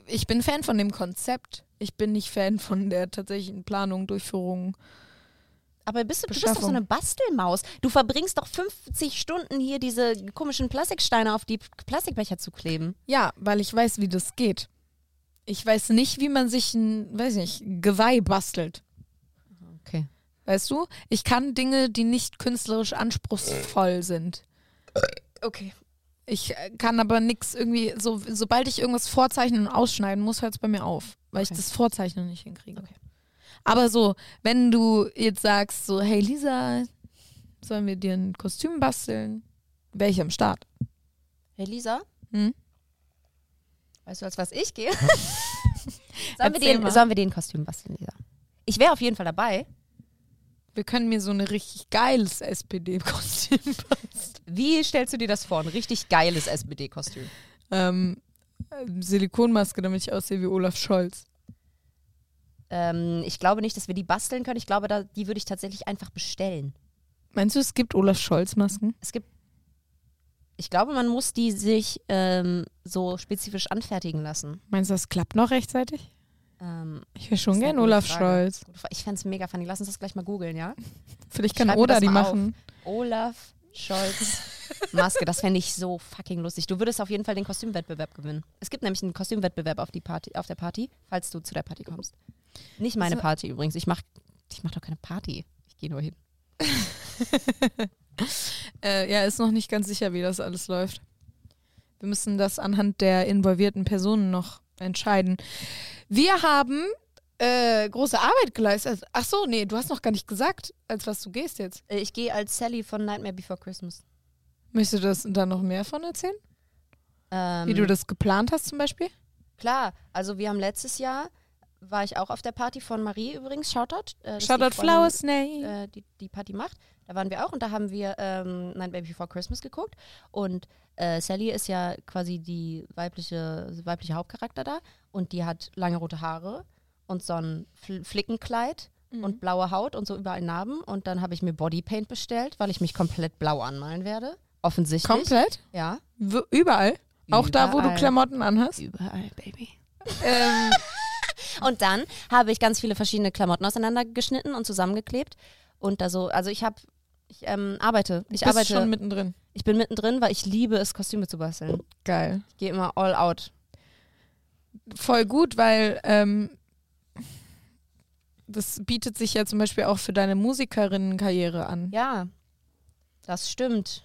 Speaker 1: ich bin Fan von dem Konzept. Ich bin nicht Fan von der tatsächlichen Planung, Durchführung.
Speaker 2: Aber bist du, du bist doch so eine Bastelmaus. Du verbringst doch 50 Stunden hier diese komischen Plastiksteine auf die Plastikbecher zu kleben.
Speaker 1: Ja, weil ich weiß, wie das geht. Ich weiß nicht, wie man sich ein, weiß nicht, Geweih bastelt.
Speaker 2: Okay.
Speaker 1: Weißt du? Ich kann Dinge, die nicht künstlerisch anspruchsvoll sind.
Speaker 2: Okay.
Speaker 1: Ich äh, kann aber nichts irgendwie, so, sobald ich irgendwas vorzeichnen und ausschneiden muss, hört es bei mir auf, weil ich
Speaker 2: Okay.
Speaker 1: das Vorzeichnen nicht hinkriege.
Speaker 2: Okay.
Speaker 1: Aber so, wenn du jetzt sagst, so, hey Lisa, sollen wir dir ein Kostüm basteln? Wäre ich am Start.
Speaker 2: Hey Lisa,
Speaker 1: Hm?
Speaker 2: weißt du, als was ich gehe? sollen, wir dir, sollen wir dir ein Kostüm basteln, Lisa? Ich wäre auf jeden Fall dabei.
Speaker 1: Wir können mir so ein richtig geiles SPD-Kostüm basteln.
Speaker 2: Wie stellst du dir das vor? Ein richtig geiles SPD-Kostüm.
Speaker 1: Ähm, äh, Silikonmaske, damit ich aussehe wie Olaf Scholz.
Speaker 2: Ähm, ich glaube nicht, dass wir die basteln können. Ich glaube, da, die würde ich tatsächlich einfach bestellen.
Speaker 1: Meinst du, es gibt Olaf Scholz-Masken?
Speaker 2: Es gibt. Ich glaube, man muss die sich ähm, so spezifisch anfertigen lassen.
Speaker 1: Meinst du, das klappt noch rechtzeitig?
Speaker 2: Ähm,
Speaker 1: Ich wäre schon gern Olaf
Speaker 2: Frage.
Speaker 1: Scholz.
Speaker 2: ich fände es mega funny. Lass uns das gleich mal googeln, ja?
Speaker 1: Vielleicht kann
Speaker 2: Schreib
Speaker 1: Oda die machen.
Speaker 2: Olaf Scholz Maske. Das fände ich so fucking lustig. Du würdest auf jeden Fall den Kostümwettbewerb gewinnen. Es gibt nämlich einen Kostümwettbewerb auf, die Party, auf der Party, falls du zu der Party kommst. Nicht meine
Speaker 1: So-
Speaker 2: Party übrigens. Ich mach, ich mach doch keine Party. Ich gehe nur hin.
Speaker 1: Äh, ja, ist noch nicht ganz sicher, wie das alles läuft. Wir müssen das anhand der involvierten Personen noch entscheiden. Wir haben äh, große Arbeit geleistet. Ach so, nee, du hast noch gar nicht gesagt, als was du gehst jetzt.
Speaker 2: Äh, Ich gehe als Sally von Nightmare Before Christmas.
Speaker 1: Möchtest du das da noch mehr von erzählen?
Speaker 2: Ähm,
Speaker 1: Wie du das geplant hast zum Beispiel?
Speaker 2: Klar, also wir haben letztes Jahr, war ich auch auf der Party von Marie übrigens, Shoutout. Äh,
Speaker 1: Shoutout
Speaker 2: Freundin,
Speaker 1: Flower Snake.
Speaker 2: äh, die die Party macht. Da waren wir auch und da haben wir ähm, Night Baby Before Christmas geguckt. Und äh, Sally ist ja quasi die weibliche, weibliche Hauptcharakter da und die hat lange rote Haare und so ein Fl Flickenkleid
Speaker 1: Mhm.
Speaker 2: und blaue Haut und so überall Narben. Und dann habe ich mir Bodypaint bestellt, weil ich mich komplett blau anmalen werde. Offensichtlich.
Speaker 1: Komplett?
Speaker 2: Ja.
Speaker 1: W überall? Auch da, wo du
Speaker 2: Überall.
Speaker 1: Klamotten anhast?
Speaker 2: Überall, Baby.
Speaker 1: ähm,
Speaker 2: Und dann habe ich ganz viele verschiedene Klamotten auseinandergeschnitten und zusammengeklebt. Und da so, also ich habe, ich ähm, arbeite. Ich
Speaker 1: bist
Speaker 2: arbeite.
Speaker 1: schon mittendrin.
Speaker 2: ich bin mittendrin, weil ich liebe es, Kostüme zu basteln.
Speaker 1: Geil.
Speaker 2: Ich gehe immer all out.
Speaker 1: Voll gut, weil ähm, das bietet sich ja zum Beispiel auch für deine Musikerinnenkarriere an.
Speaker 2: Ja, das stimmt.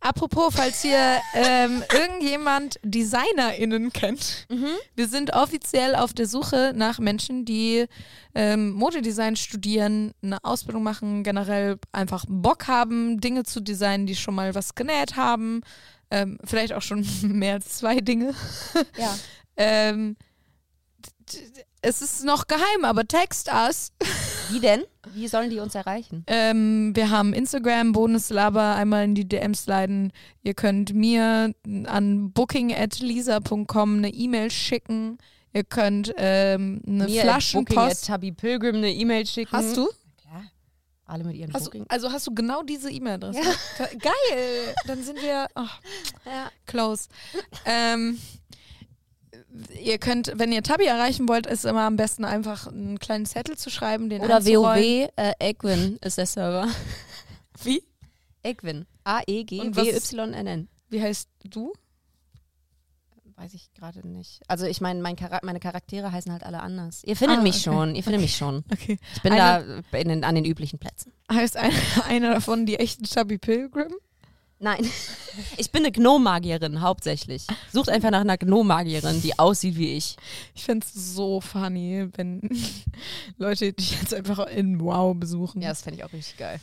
Speaker 1: Apropos, falls ihr ähm, irgendjemand DesignerInnen kennt, wir sind offiziell auf der Suche nach Menschen, die ähm, Modedesign studieren, eine Ausbildung machen, generell einfach Bock haben, Dinge zu designen, die schon mal was genäht haben, ähm, vielleicht auch schon mehr als zwei Dinge.
Speaker 2: Ja.
Speaker 1: Es ist noch geheim, aber text us.
Speaker 2: Wie denn? Wie sollen die uns erreichen?
Speaker 1: Ähm, wir haben Instagram, Bonuslaber, einmal in die DMs leiten. Ihr könnt mir an booking.lisa.com eine E-Mail schicken. Ihr könnt ähm, eine
Speaker 2: Mir Booking at
Speaker 1: Flaschenpost.
Speaker 2: Tabby Pilgrim eine E-Mail schicken.
Speaker 1: Hast du?
Speaker 2: Klar. Alle mit ihren
Speaker 1: Hast du? Also hast du genau diese E-Mail-Adresse?
Speaker 2: Ja.
Speaker 1: Geil! Dann sind wir oh,
Speaker 2: Ja.
Speaker 1: close. ähm, ihr könnt, wenn ihr Tabi erreichen wollt, ist immer am besten einfach einen kleinen Zettel zu schreiben, den
Speaker 2: Oder. WoW, äh, Egwin ist der Server.
Speaker 1: Wie?
Speaker 2: Egwin. A-E-G-W-Y-N-N.
Speaker 1: Wie heißt du?
Speaker 2: Weiß ich gerade nicht. Also ich meine, mein Chara meine Charaktere heißen halt alle anders. Ihr findet
Speaker 1: Ah,
Speaker 2: mich
Speaker 1: okay.
Speaker 2: schon, ihr findet mich schon.
Speaker 1: Okay.
Speaker 2: Ich bin
Speaker 1: Eine-
Speaker 2: da den, an den üblichen Plätzen.
Speaker 1: Heißt ein, einer davon die echte Chubby Pilgrim?
Speaker 2: Nein. Ich bin eine Gnome-Magierin, hauptsächlich. Sucht einfach nach einer Gnome-Magierin, die aussieht wie ich.
Speaker 1: Ich fände es so funny, wenn Leute dich jetzt einfach in Wow besuchen.
Speaker 2: Ja, das fände ich auch richtig geil.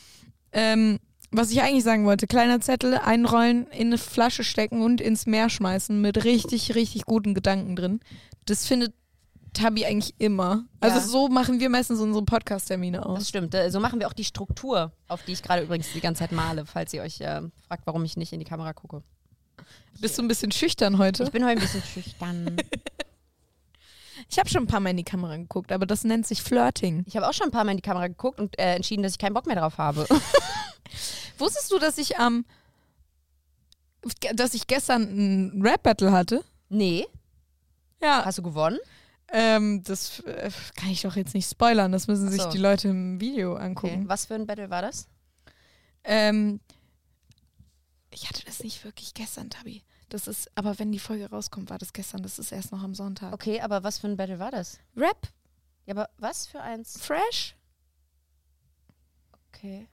Speaker 1: Ähm, was ich eigentlich sagen wollte, kleiner Zettel, einrollen, in eine Flasche stecken und ins Meer schmeißen mit richtig, richtig guten Gedanken drin. Das findet Tabi eigentlich immer. Also
Speaker 2: Ja.
Speaker 1: so machen wir meistens unsere Podcast-Termine aus.
Speaker 2: Das stimmt. So machen wir auch die Struktur, auf die ich gerade übrigens die ganze Zeit male, falls ihr euch äh, fragt, warum ich nicht in die Kamera gucke.
Speaker 1: Bist du ein bisschen schüchtern heute?
Speaker 2: Ich bin heute ein bisschen schüchtern.
Speaker 1: Ich habe schon ein paar Mal in die Kamera geguckt, aber das nennt sich Flirting.
Speaker 2: Ich habe auch schon ein paar Mal in die Kamera geguckt und äh, entschieden, dass ich keinen Bock mehr drauf habe.
Speaker 1: Wusstest du, dass ich am dass ich gestern ein Rap-Battle hatte?
Speaker 2: nee.
Speaker 1: Ja.
Speaker 2: Hast du gewonnen?
Speaker 1: Ähm, das äh, kann ich doch jetzt nicht spoilern, das müssen sich
Speaker 2: so.
Speaker 1: die Leute im Video
Speaker 2: Okay.
Speaker 1: angucken.
Speaker 2: Was für ein Battle war das?
Speaker 1: Ähm, ich hatte das nicht wirklich gestern, Tabi. Das ist, aber wenn die Folge rauskommt, war das gestern, das ist erst noch am Sonntag.
Speaker 2: Okay, aber was für ein Battle war das?
Speaker 1: Rap,
Speaker 2: Ja, aber was für eins?
Speaker 1: Fresh,
Speaker 2: Okay.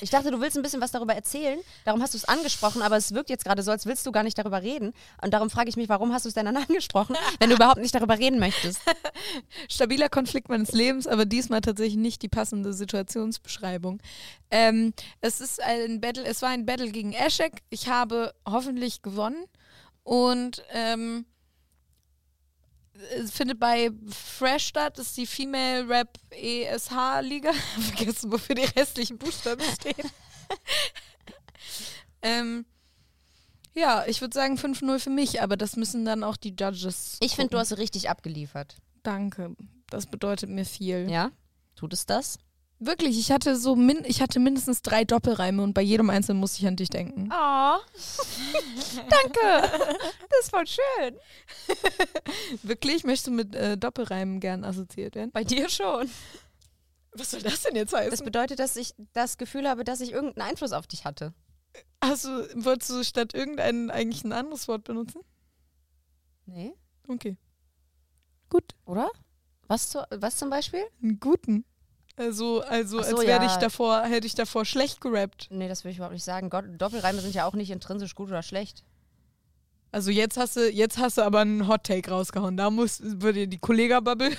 Speaker 2: Ich dachte, du willst ein bisschen was darüber erzählen. Darum hast du es angesprochen, aber es wirkt jetzt gerade so, als willst du gar nicht darüber reden. Und darum frage ich mich, warum hast du es denn dann angesprochen, wenn du überhaupt nicht darüber reden möchtest?
Speaker 1: Stabiler Konflikt meines Lebens, aber diesmal tatsächlich nicht die passende Situationsbeschreibung. Ähm, es ist ein Battle, es war ein Battle gegen Ashek. Ich habe hoffentlich gewonnen und ähm, findet bei Fresh statt, das ist die Female Rap ESH Liga. Vergessen, wofür die restlichen Buchstaben stehen. ähm, ja, ich würde sagen 5-0 für mich, aber das müssen dann auch die Judges.
Speaker 2: Ich finde, du hast richtig abgeliefert.
Speaker 1: Danke. Das bedeutet mir viel.
Speaker 2: Ja? Tut es das?
Speaker 1: Wirklich, ich hatte so min ich hatte mindestens drei Doppelreime und bei jedem einzelnen musste ich an dich denken.
Speaker 2: Oh. Danke. Das ist voll schön.
Speaker 1: Wirklich? Möchtest du mit äh, Doppelreimen gern assoziiert werden?
Speaker 2: Bei dir schon.
Speaker 1: Was soll das denn jetzt
Speaker 2: Das
Speaker 1: heißen?
Speaker 2: bedeutet, dass ich das Gefühl habe, dass ich irgendeinen Einfluss auf dich hatte.
Speaker 1: Du, wolltest du statt irgendein eigentlich ein anderes Wort benutzen?
Speaker 2: Nee.
Speaker 1: Okay. Gut.
Speaker 2: Oder? Was, zu, was zum Beispiel?
Speaker 1: Einen guten. Also, also
Speaker 2: so,
Speaker 1: als wäre
Speaker 2: ja.
Speaker 1: ich davor, hätte ich davor schlecht gerappt.
Speaker 2: Nee, das will ich überhaupt nicht sagen. Gott, Doppelreime sind ja auch nicht intrinsisch gut oder schlecht.
Speaker 1: Also jetzt hast du, jetzt hast du aber einen Hot Take rausgehauen. Da muss, würde die Kollega-Bubble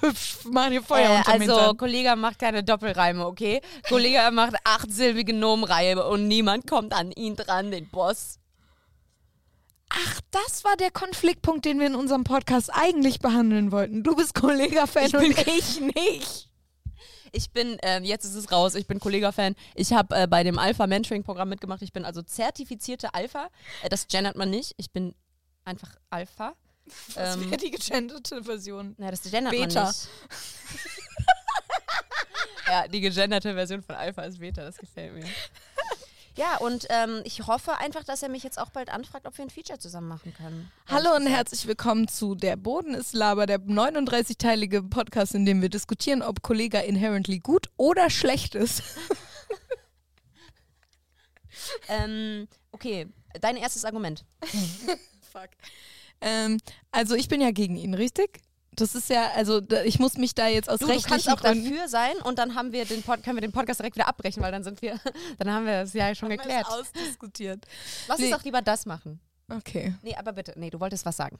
Speaker 1: machen hier Feuer
Speaker 2: Äh, also,
Speaker 1: Hintern.
Speaker 2: Kollege macht keine Doppelreime, okay? Kollege macht achtsilbige Nomenreihe und niemand kommt an ihn dran, den Boss.
Speaker 1: Ach, das war der Konfliktpunkt, den wir in unserem Podcast eigentlich behandeln wollten. Du bist Kollega-Fan und ich nicht.
Speaker 2: Ich bin, ähm, jetzt ist es raus, ich bin Kollega-Fan. Ich habe äh, bei dem Alpha-Mentoring-Programm mitgemacht. Ich bin also zertifizierte Alpha. Äh, das gendert man nicht. Ich bin einfach Alpha.
Speaker 1: Das
Speaker 2: Ähm,
Speaker 1: wäre die gegenderte Version.
Speaker 2: Na, das gendert
Speaker 1: Beta.
Speaker 2: man nicht. ja, die gegenderte Version von Alpha ist Beta, das gefällt mir. Ja, und ähm, ich hoffe einfach, dass er mich jetzt auch bald anfragt, ob wir ein Feature zusammen machen können.
Speaker 1: Hallo und herzlich willkommen zu Der Boden ist Laber, der 39-teilige Podcast, in dem wir diskutieren, ob Kollega inherently gut oder schlecht ist.
Speaker 2: Ähm, okay, dein erstes Argument.
Speaker 1: Fuck. Ähm, also ich bin ja gegen ihn, richtig? Das ist ja, also ich muss mich da jetzt aus
Speaker 2: Du, du
Speaker 1: rechtlichen
Speaker 2: kannst auch
Speaker 1: Gründen...
Speaker 2: dafür sein und dann haben wir den Pod können wir den Podcast direkt wieder abbrechen, weil dann sind wir, dann haben wir es ja schon geklärt.
Speaker 1: ausdiskutiert.
Speaker 2: Lass uns
Speaker 1: Nee.
Speaker 2: doch lieber das machen.
Speaker 1: Okay.
Speaker 2: Nee, aber bitte, nee, du wolltest was sagen.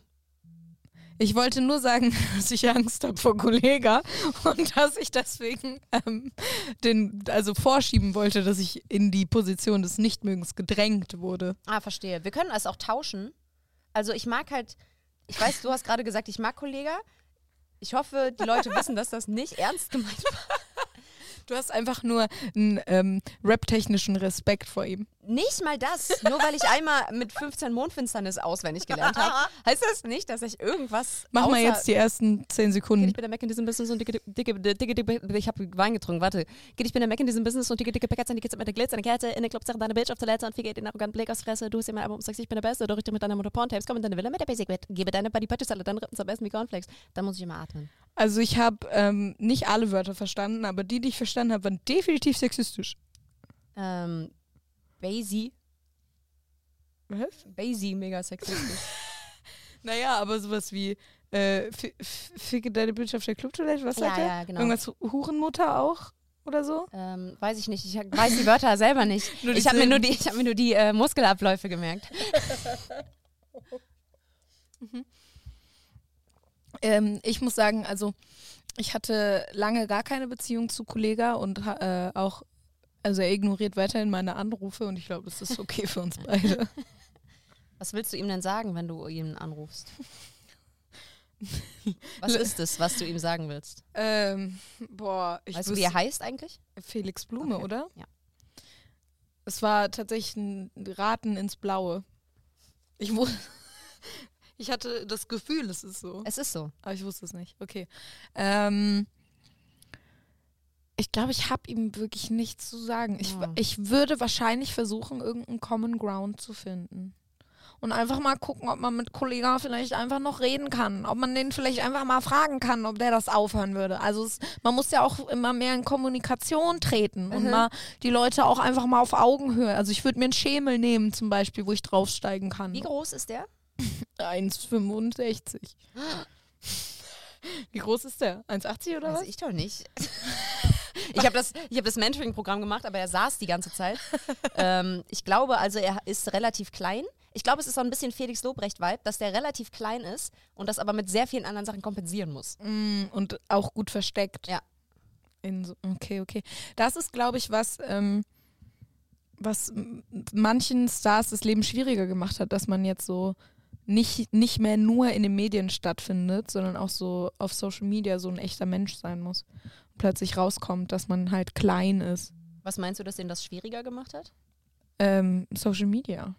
Speaker 1: Ich wollte nur sagen, dass ich Angst habe vor Kollega und dass ich deswegen ähm, den, also vorschieben wollte, dass ich in die Position des Nichtmögens gedrängt wurde.
Speaker 2: Ah, verstehe. Wir können es auch tauschen. Also ich mag halt, ich weiß, du hast gerade gesagt, ich mag Kollega. Ich hoffe, die Leute wissen, dass das nicht ernst gemeint war.
Speaker 1: Du hast einfach nur einen ähm, rap-technischen Respekt vor ihm.
Speaker 2: Nicht mal das. Nur weil ich einmal mit 15 Mondfinsternis auswendig gelernt habe, heißt das nicht, dass ich irgendwas.
Speaker 1: Mach mal jetzt die ersten zehn
Speaker 2: Geht,
Speaker 1: Sekunden.
Speaker 2: ich bin der Mac in diesem Business und dicke, dicke, dicke, dicke, ich habe Wein getrunken, warte. Geht, ich bin der Mac in diesem Business und dicke, dicke Packets an die Kids mit der Glitz, eine Kerze in der Club, deine Bitch auf Toilette und viel geht den arroganten Blick aus Fresse. Du hast immer Album, sagst, ich bin der Beste, du richtig mit deiner Mutter Porntapes, komm in deine Villa mit der Basic gebe deine Body Patty Salad, dann Rippen zum besten wie Cornflakes. Dann muss ich immer atmen.
Speaker 1: Also ich habe ähm, nicht alle Wörter verstanden, aber die, die ich verstanden habe, waren definitiv sexistisch.
Speaker 2: Ähm, Basie,
Speaker 1: Was?
Speaker 2: Basie, mega sexistisch.
Speaker 1: Naja, aber sowas wie äh, ficke deine Bitch auf der Clubtoilette, was
Speaker 2: Ja,
Speaker 1: sagt er?
Speaker 2: ja, genau.
Speaker 1: Irgendwas Hurenmutter auch oder so?
Speaker 2: ähm, weiß ich nicht, ich weiß die Wörter selber nicht. Ich habe mir nur die, ich hab mir nur die äh, Muskelabläufe gemerkt.
Speaker 1: Ähm, ich muss sagen, also ich hatte lange gar keine Beziehung zu Kollega und äh, auch, also er ignoriert weiterhin meine Anrufe und ich glaube, das ist okay für uns beide.
Speaker 2: Was willst du ihm denn sagen, wenn du ihn anrufst? Was ist es, was du ihm sagen willst?
Speaker 1: ähm, boah, ich
Speaker 2: weißt du, wie er heißt eigentlich?
Speaker 1: Felix Blume,
Speaker 2: Okay,
Speaker 1: oder?
Speaker 2: ja.
Speaker 1: Es war tatsächlich ein Raten ins Blaue. Ich, wu- ich hatte das Gefühl, es ist so.
Speaker 2: Es ist so.
Speaker 1: Aber ich wusste es nicht. Okay. Ähm, ich glaube, ich habe ihm wirklich nichts zu sagen. Ich,
Speaker 2: Ja.
Speaker 1: ich würde wahrscheinlich versuchen, irgendeinen Common Ground zu finden. Und einfach mal gucken, ob man mit Kollega vielleicht einfach noch reden kann. Ob man den vielleicht einfach mal fragen kann, ob der das aufhören würde. Also es, man muss ja auch immer mehr in Kommunikation treten und
Speaker 2: Mhm.
Speaker 1: mal die Leute auch einfach mal auf Augenhöhe. Also ich würde mir einen Schemel nehmen zum Beispiel, wo ich draufsteigen kann.
Speaker 2: Wie groß ist der?
Speaker 1: 1,65. Wie groß ist der? 1,80 oder was?
Speaker 2: Weiß ich doch nicht. Ich habe das, ich hab das Mentoring-Programm gemacht, aber er saß die ganze Zeit. ähm, ich glaube, also er ist relativ klein. Ich glaube, es ist so ein bisschen Felix Lobrecht-Vibe, dass der relativ klein ist und das aber mit sehr vielen anderen Sachen kompensieren muss.
Speaker 1: Mm, Und auch gut versteckt.
Speaker 2: Ja.
Speaker 1: In so, okay, okay. Das ist, glaube ich, was, ähm, was manchen Stars das Leben schwieriger gemacht hat, dass man jetzt so nicht, nicht mehr nur in den Medien stattfindet, sondern auch so auf Social Media so ein echter Mensch sein muss. Und plötzlich rauskommt, dass man halt klein ist.
Speaker 2: Was meinst du, dass den das schwieriger gemacht hat?
Speaker 1: Ähm, Social Media.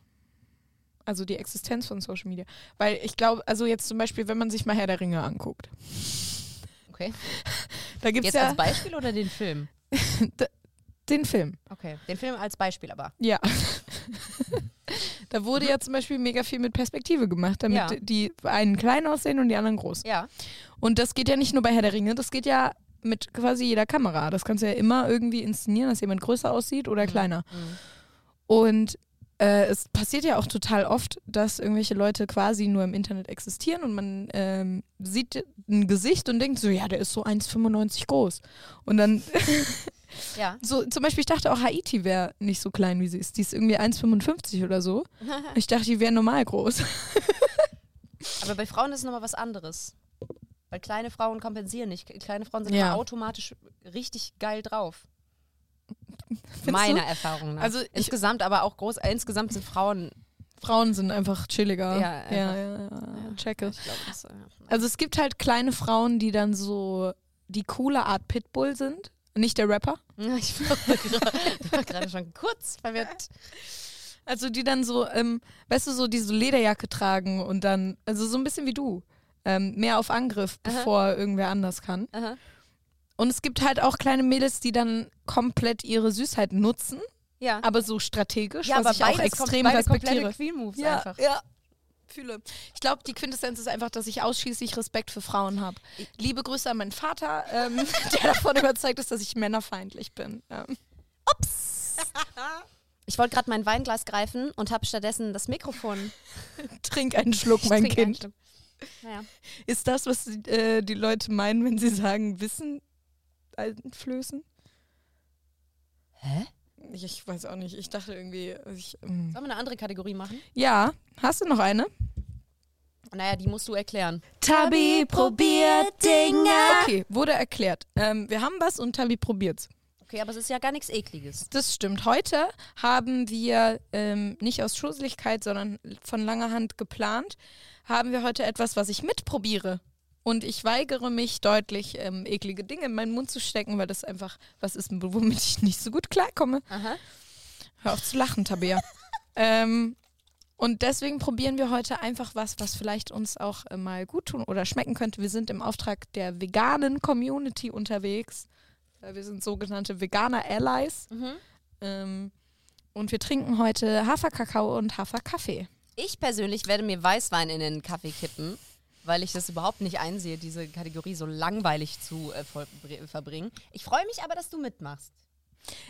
Speaker 1: Also die Existenz von Social Media. Weil ich glaube, also jetzt zum Beispiel, wenn man sich mal Herr der Ringe anguckt,
Speaker 2: Okay.
Speaker 1: da gibt es
Speaker 2: Jetzt
Speaker 1: ja
Speaker 2: als Beispiel oder den Film?
Speaker 1: den Film.
Speaker 2: Okay. Den Film als Beispiel aber.
Speaker 1: Ja. da wurde ja zum Beispiel mega viel mit Perspektive gemacht, damit
Speaker 2: Ja.
Speaker 1: die einen klein aussehen und die anderen groß.
Speaker 2: Ja.
Speaker 1: Und das geht ja nicht nur bei Herr der Ringe, das geht ja mit quasi jeder Kamera. Das kannst du ja immer irgendwie inszenieren, dass jemand größer aussieht oder kleiner.
Speaker 2: Mhm.
Speaker 1: Und äh, es passiert ja auch total oft, dass irgendwelche Leute quasi nur im Internet existieren und man ähm, sieht ein Gesicht und denkt so, ja, der ist so 1,95 groß. Und dann
Speaker 2: Ja.
Speaker 1: so, zum Beispiel, ich dachte auch, Haiti wäre nicht so klein, wie sie ist. Die ist irgendwie 1,55 oder so. Ich dachte, die wäre normal groß.
Speaker 2: Aber bei Frauen ist es nochmal was anderes. Weil kleine Frauen kompensieren nicht. Kleine Frauen sind
Speaker 1: Ja.
Speaker 2: automatisch richtig geil drauf.
Speaker 1: du?
Speaker 2: Meiner Erfahrung nach.
Speaker 1: Also
Speaker 2: insgesamt, aber auch groß. Insgesamt sind Frauen.
Speaker 1: Frauen sind einfach chilliger.
Speaker 2: Ja, einfach.
Speaker 1: ja, ja, ja, checke.
Speaker 2: Ich glaube, das. äh,
Speaker 1: Also es gibt halt kleine Frauen, die dann so die coole Art Pitbull sind. Nicht der Rapper.
Speaker 2: Ja, Ich war gerade- schon kurz verwirrt.
Speaker 1: Also die dann so, ähm, weißt du, so diese Lederjacke tragen und dann, also so ein bisschen wie du. Ähm, mehr auf Angriff,
Speaker 2: Aha.
Speaker 1: bevor irgendwer anders kann.
Speaker 2: Aha.
Speaker 1: Und es gibt halt auch kleine Mädels, die dann komplett ihre Süßheit nutzen,
Speaker 2: Ja.
Speaker 1: aber so strategisch,
Speaker 2: ja,
Speaker 1: was
Speaker 2: aber
Speaker 1: ich auch extrem
Speaker 2: kom-
Speaker 1: respektiere.
Speaker 2: Queen Moves
Speaker 1: Ja,
Speaker 2: einfach.
Speaker 1: ja. Fühle. Ich glaube, die Quintessenz ist einfach, dass ich ausschließlich Respekt für Frauen habe. Liebe Grüße an meinen Vater, ähm, der davon überzeugt ist, dass ich männerfeindlich bin. Ähm,
Speaker 2: Ich wollte gerade mein Weinglas greifen und habe stattdessen das Mikrofon.
Speaker 1: trink einen Schluck, mein
Speaker 2: einen
Speaker 1: Kind.
Speaker 2: Naja.
Speaker 1: Ist das, was äh, die Leute meinen, wenn sie sagen, Wissen einflößen?
Speaker 2: Hä?
Speaker 1: Ich, weiß auch nicht. Ich dachte irgendwie. Ich, ähm.
Speaker 2: Sollen wir eine andere Kategorie machen?
Speaker 1: Ja, hast du noch eine?
Speaker 2: Naja, die musst du erklären.
Speaker 1: Tabi
Speaker 2: probiert Dinge.
Speaker 1: Okay, wurde erklärt. Ähm, wir haben was und Tabi probiert's.
Speaker 2: Okay, aber es ist ja gar nichts Ekliges.
Speaker 1: Das stimmt. Heute haben wir ähm, nicht aus Schusseligkeit, sondern von langer Hand geplant, haben wir heute etwas, was ich mitprobiere. Und ich weigere mich deutlich, ähm, eklige Dinge in meinen Mund zu stecken, weil das einfach was ist, womit ich nicht so gut klarkomme.
Speaker 2: Aha.
Speaker 1: Hör auf zu lachen, Tabea. ähm, und deswegen probieren wir heute einfach was, was vielleicht uns auch äh, mal gut tun oder schmecken könnte. Wir sind im Auftrag der veganen Community unterwegs. Äh, wir sind sogenannte Veganer Allies.
Speaker 2: Mhm.
Speaker 1: Ähm, und wir trinken heute Haferkakao und Haferkaffee.
Speaker 2: Ich persönlich werde mir Weißwein in den Kaffee kippen, weil ich das überhaupt nicht einsehe, diese Kategorie so langweilig zu äh, verbringen. Ich freue mich aber, dass du mitmachst.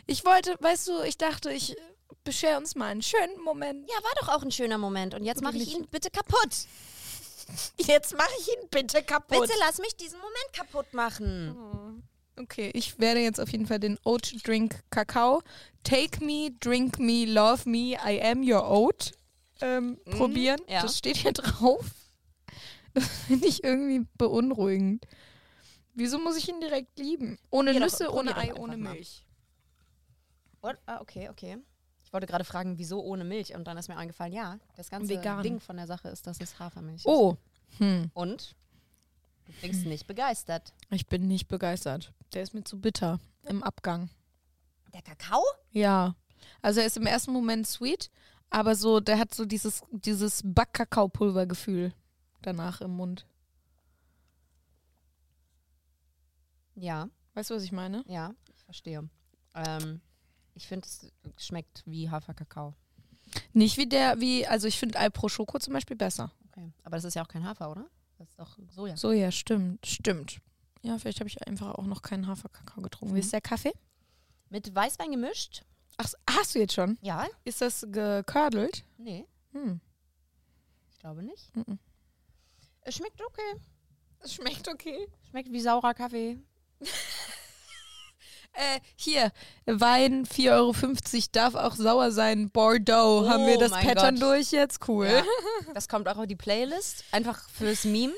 Speaker 1: Ich wollte, weißt du, ich dachte, ich äh, beschere uns mal einen schönen Moment.
Speaker 2: Ja, war doch auch ein schöner Moment. Und jetzt mache ich ihn bitte kaputt.
Speaker 1: Jetzt mache ich ihn bitte kaputt.
Speaker 2: Bitte lass mich diesen Moment kaputt machen.
Speaker 1: Okay, ich werde jetzt auf jeden Fall den Oat Drink Kakao Take Me, Drink Me, Love Me, I Am Your Oat ähm, probieren.
Speaker 2: ja.
Speaker 1: Das steht hier drauf. Das finde ich irgendwie beunruhigend. Wieso muss ich ihn direkt lieben? Ohne
Speaker 2: Probier doch-
Speaker 1: Nüsse,
Speaker 2: probier
Speaker 1: ohne
Speaker 2: doch
Speaker 1: Ei, ohne. Milch.
Speaker 2: What? Ah, okay, okay. Ich wollte gerade fragen, wieso ohne Milch? Und dann ist mir eingefallen, ja, das ganze
Speaker 1: Vegan.
Speaker 2: Ding von der Sache ist, dass es Hafermilch ist.
Speaker 1: Oh, hm.
Speaker 2: Und? Du klingst nicht begeistert.
Speaker 1: ich bin nicht begeistert. Der ist mir zu bitter im Abgang.
Speaker 2: Der Kakao?
Speaker 1: Ja. Also er ist im ersten Moment sweet, aber so, der hat so dieses, dieses Backkakaopulver-Gefühl danach im Mund.
Speaker 2: Ja,
Speaker 1: Weißt du, was ich meine?
Speaker 2: ja, ich verstehe. Ähm, ich finde, es schmeckt wie Haferkakao.
Speaker 1: Nicht wie der, wie, also ich finde Alpro Schoko zum Beispiel besser.
Speaker 2: Okay. Aber das ist ja auch kein Hafer, oder? Das ist doch Soja.
Speaker 1: So, ja, stimmt, stimmt. Ja, vielleicht habe ich einfach auch noch keinen Haferkakao getrunken. Wie ist der Kaffee?
Speaker 2: Mit Weißwein gemischt?
Speaker 1: Ach, hast du jetzt schon?
Speaker 2: Ja?
Speaker 1: Ist das gekördelt?
Speaker 2: Nee,
Speaker 1: Hm.
Speaker 2: ich glaube nicht.
Speaker 1: Mhm.
Speaker 2: Es schmeckt okay.
Speaker 1: Es schmeckt okay.
Speaker 2: Schmeckt wie saurer Kaffee.
Speaker 1: äh, hier, Wein 4,50 Euro darf auch sauer sein. Bordeaux.
Speaker 2: Oh
Speaker 1: Haben wir das
Speaker 2: mein
Speaker 1: Pattern
Speaker 2: Gott.
Speaker 1: durch jetzt? Cool.
Speaker 2: Ja. Das kommt auch auf die Playlist. Einfach fürs Meme.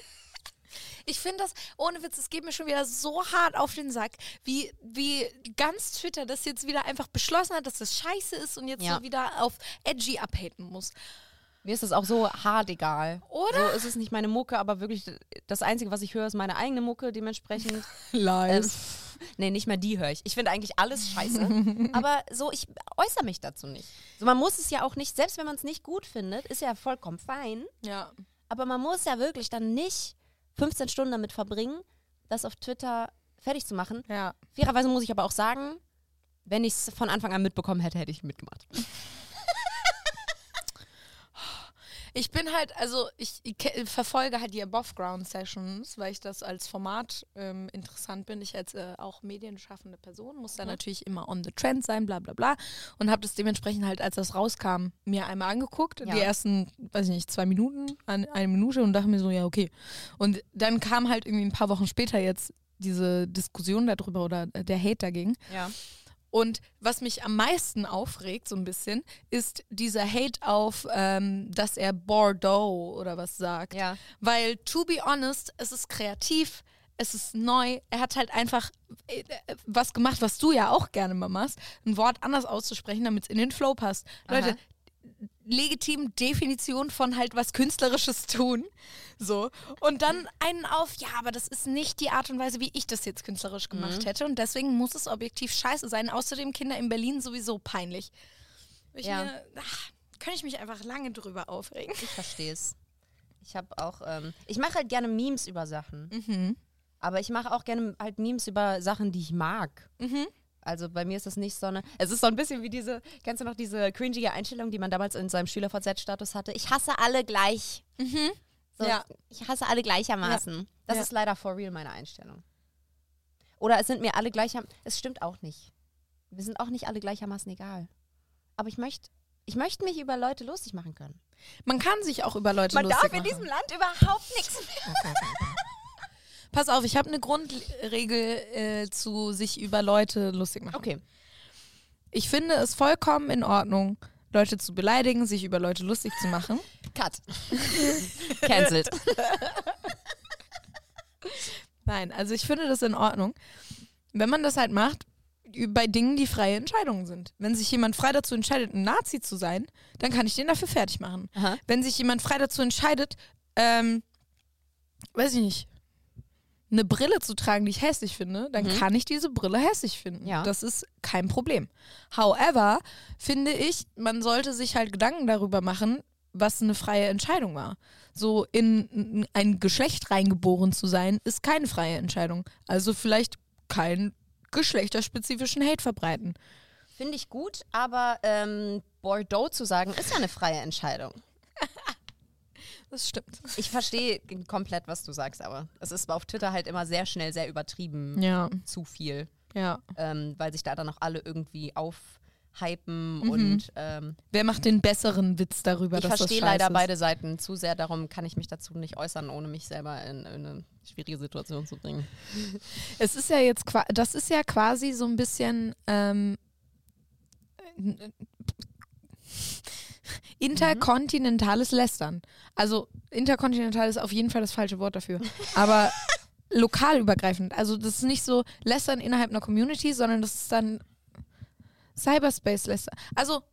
Speaker 1: Ich finde das, ohne Witz, es geht mir schon wieder so hart auf den Sack, wie, wie ganz Twitter das jetzt wieder einfach beschlossen hat, dass das scheiße ist und jetzt
Speaker 2: Ja.
Speaker 1: so wieder auf edgy abhaten muss.
Speaker 2: Mir ist das auch so hart egal.
Speaker 1: Oder?
Speaker 2: So ist es nicht meine Mucke, aber wirklich das Einzige, was ich höre, ist meine eigene Mucke. Dementsprechend. ähm,
Speaker 1: Live.
Speaker 2: nee, nicht mehr die höre ich. Ich finde eigentlich alles scheiße. aber so, ich äußere mich dazu nicht. So, man muss es ja auch nicht, selbst wenn man es nicht gut findet, ist ja vollkommen fein.
Speaker 1: ja.
Speaker 2: Aber man muss ja wirklich dann nicht 15 Stunden damit verbringen, das auf Twitter fertig zu machen.
Speaker 1: Ja.
Speaker 2: Fairerweise muss ich aber auch sagen, wenn ich es von Anfang an mitbekommen hätte, hätte ich mitgemacht.
Speaker 1: Ich bin halt, also ich, ich verfolge halt die Above Ground Sessions, weil ich das als Format ähm, interessant bin. Ich als äh, auch medienschaffende Person muss da natürlich immer on the trend sein, bla bla bla. Und habe das dementsprechend halt, als das rauskam, mir einmal angeguckt.
Speaker 2: Ja.
Speaker 1: Die ersten, weiß ich nicht, zwei Minuten, an, eine Minute und dachte mir so, ja, okay. Und dann kam halt irgendwie ein paar Wochen später jetzt diese Diskussion darüber oder der Hate dagegen.
Speaker 2: Ja.
Speaker 1: Und was mich am meisten aufregt, so ein bisschen, ist dieser Hate auf, ähm, dass er Bordeaux oder was sagt.
Speaker 2: Ja.
Speaker 1: Weil, to be honest, es ist kreativ, es ist neu. Er hat halt einfach äh, äh, was gemacht, was du ja auch gerne mal machst, ein Wort anders auszusprechen, damit es in den Flow passt. Leute,
Speaker 2: Aha.
Speaker 1: legitim Definition von halt was Künstlerisches tun. So. Und dann einen auf, ja, aber das ist nicht die Art und Weise, wie ich das jetzt künstlerisch gemacht hätte. Und deswegen muss es objektiv scheiße sein. Außerdem Kinder in Berlin sowieso peinlich. Ich
Speaker 2: Ja.
Speaker 1: mir, ach, kann ich mich einfach lange drüber aufregen.
Speaker 2: Ich verstehe es. Ich habe auch, ähm, ich mache halt gerne Memes über Sachen.
Speaker 1: Mhm.
Speaker 2: Aber ich mache auch gerne halt Memes über Sachen, die ich mag.
Speaker 1: Mhm.
Speaker 2: Also bei mir ist das nicht so eine. Es ist so ein bisschen wie diese, kennst du noch diese cringige Einstellung, die man damals in seinem SchülerVZ-Status hatte? Ich hasse alle gleich. So,
Speaker 1: Mhm. Ja.
Speaker 2: Ich hasse alle gleichermaßen. Das
Speaker 1: Ja.
Speaker 2: ist leider for real meine Einstellung. Oder es sind mir alle gleichermaßen. Es stimmt auch nicht. Wir sind auch nicht alle gleichermaßen egal. Aber ich möchte. Ich möchte mich über Leute lustig machen können.
Speaker 1: Man kann sich auch über Leute
Speaker 2: Man
Speaker 1: lustig
Speaker 2: darf in
Speaker 1: machen.
Speaker 2: diesem Land überhaupt nichts mehr.
Speaker 1: Pass auf, ich habe eine Grundregel äh, zu sich über Leute lustig machen.
Speaker 2: Okay.
Speaker 1: Ich finde es vollkommen in Ordnung, Leute zu beleidigen, sich über Leute lustig zu machen.
Speaker 2: Cut. Cancelled.
Speaker 1: Nein, also ich finde das in Ordnung, wenn man das halt macht bei Dingen, die freie Entscheidungen sind. Wenn sich jemand frei dazu entscheidet, ein Nazi zu sein, dann kann ich den dafür fertig machen.
Speaker 2: Aha.
Speaker 1: Wenn sich jemand frei dazu entscheidet, ähm, weiß ich nicht, eine Brille zu tragen, die ich hässlich finde, dann kann ich diese Brille hässlich finden.
Speaker 2: Ja.
Speaker 1: Das ist kein Problem. However, finde ich, man sollte sich halt Gedanken darüber machen, was eine freie Entscheidung war. So in ein Geschlecht reingeboren zu sein, ist keine freie Entscheidung. Also vielleicht keinen geschlechterspezifischen Hate verbreiten.
Speaker 2: Finde ich gut, aber ähm, Bordeaux zu sagen, ist ja eine freie Entscheidung.
Speaker 1: Das stimmt.
Speaker 2: Ich verstehe komplett, was du sagst, aber es ist auf Twitter halt immer sehr schnell sehr übertrieben.
Speaker 1: Ja,
Speaker 2: Zu viel.
Speaker 1: ja.
Speaker 2: Ähm, weil sich da dann auch alle irgendwie aufhypen
Speaker 1: Mhm.
Speaker 2: und ähm,
Speaker 1: Wer macht den besseren Witz darüber,
Speaker 2: ich
Speaker 1: dass das
Speaker 2: verstehe
Speaker 1: scheiße
Speaker 2: leider
Speaker 1: ist?
Speaker 2: beide Seiten zu sehr, darum kann ich mich dazu nicht äußern, ohne mich selber in, in eine schwierige Situation zu bringen.
Speaker 1: Es ist ja jetzt, das ist ja quasi so ein bisschen ähm, interkontinentales Lästern. Also interkontinental ist auf jeden Fall das falsche Wort dafür. Aber lokal übergreifend. Also das ist nicht so Lästern innerhalb einer Community, sondern das ist dann Cyberspace Lästern. Also,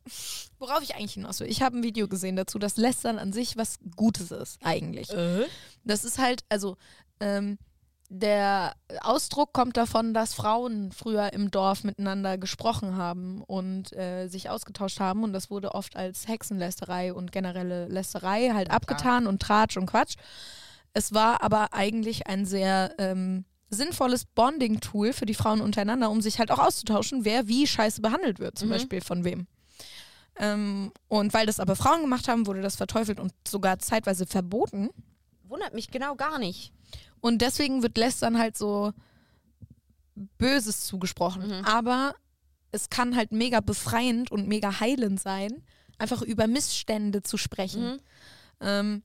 Speaker 1: worauf ich eigentlich hinaus will. Ich habe ein Video gesehen dazu, dass Lästern an sich was Gutes ist, eigentlich. Das ist halt, also, ähm, der Ausdruck kommt davon, dass Frauen früher im Dorf miteinander gesprochen haben und äh, sich ausgetauscht haben und das wurde oft als Hexenlästerei und generelle Lästerei halt abgetan und Tratsch und Quatsch. Es war aber eigentlich ein sehr ähm, sinnvolles Bonding-Tool für die Frauen untereinander, um sich halt auch auszutauschen, wer wie scheiße behandelt wird, zum Beispiel von wem. Ähm, und weil das aber Frauen gemacht haben, wurde das verteufelt und sogar zeitweise verboten.
Speaker 2: Wundert mich genau gar nicht.
Speaker 1: Und deswegen wird Lästern halt so Böses zugesprochen. Aber es kann halt mega befreiend und mega heilend sein, einfach über Missstände zu sprechen. Ähm,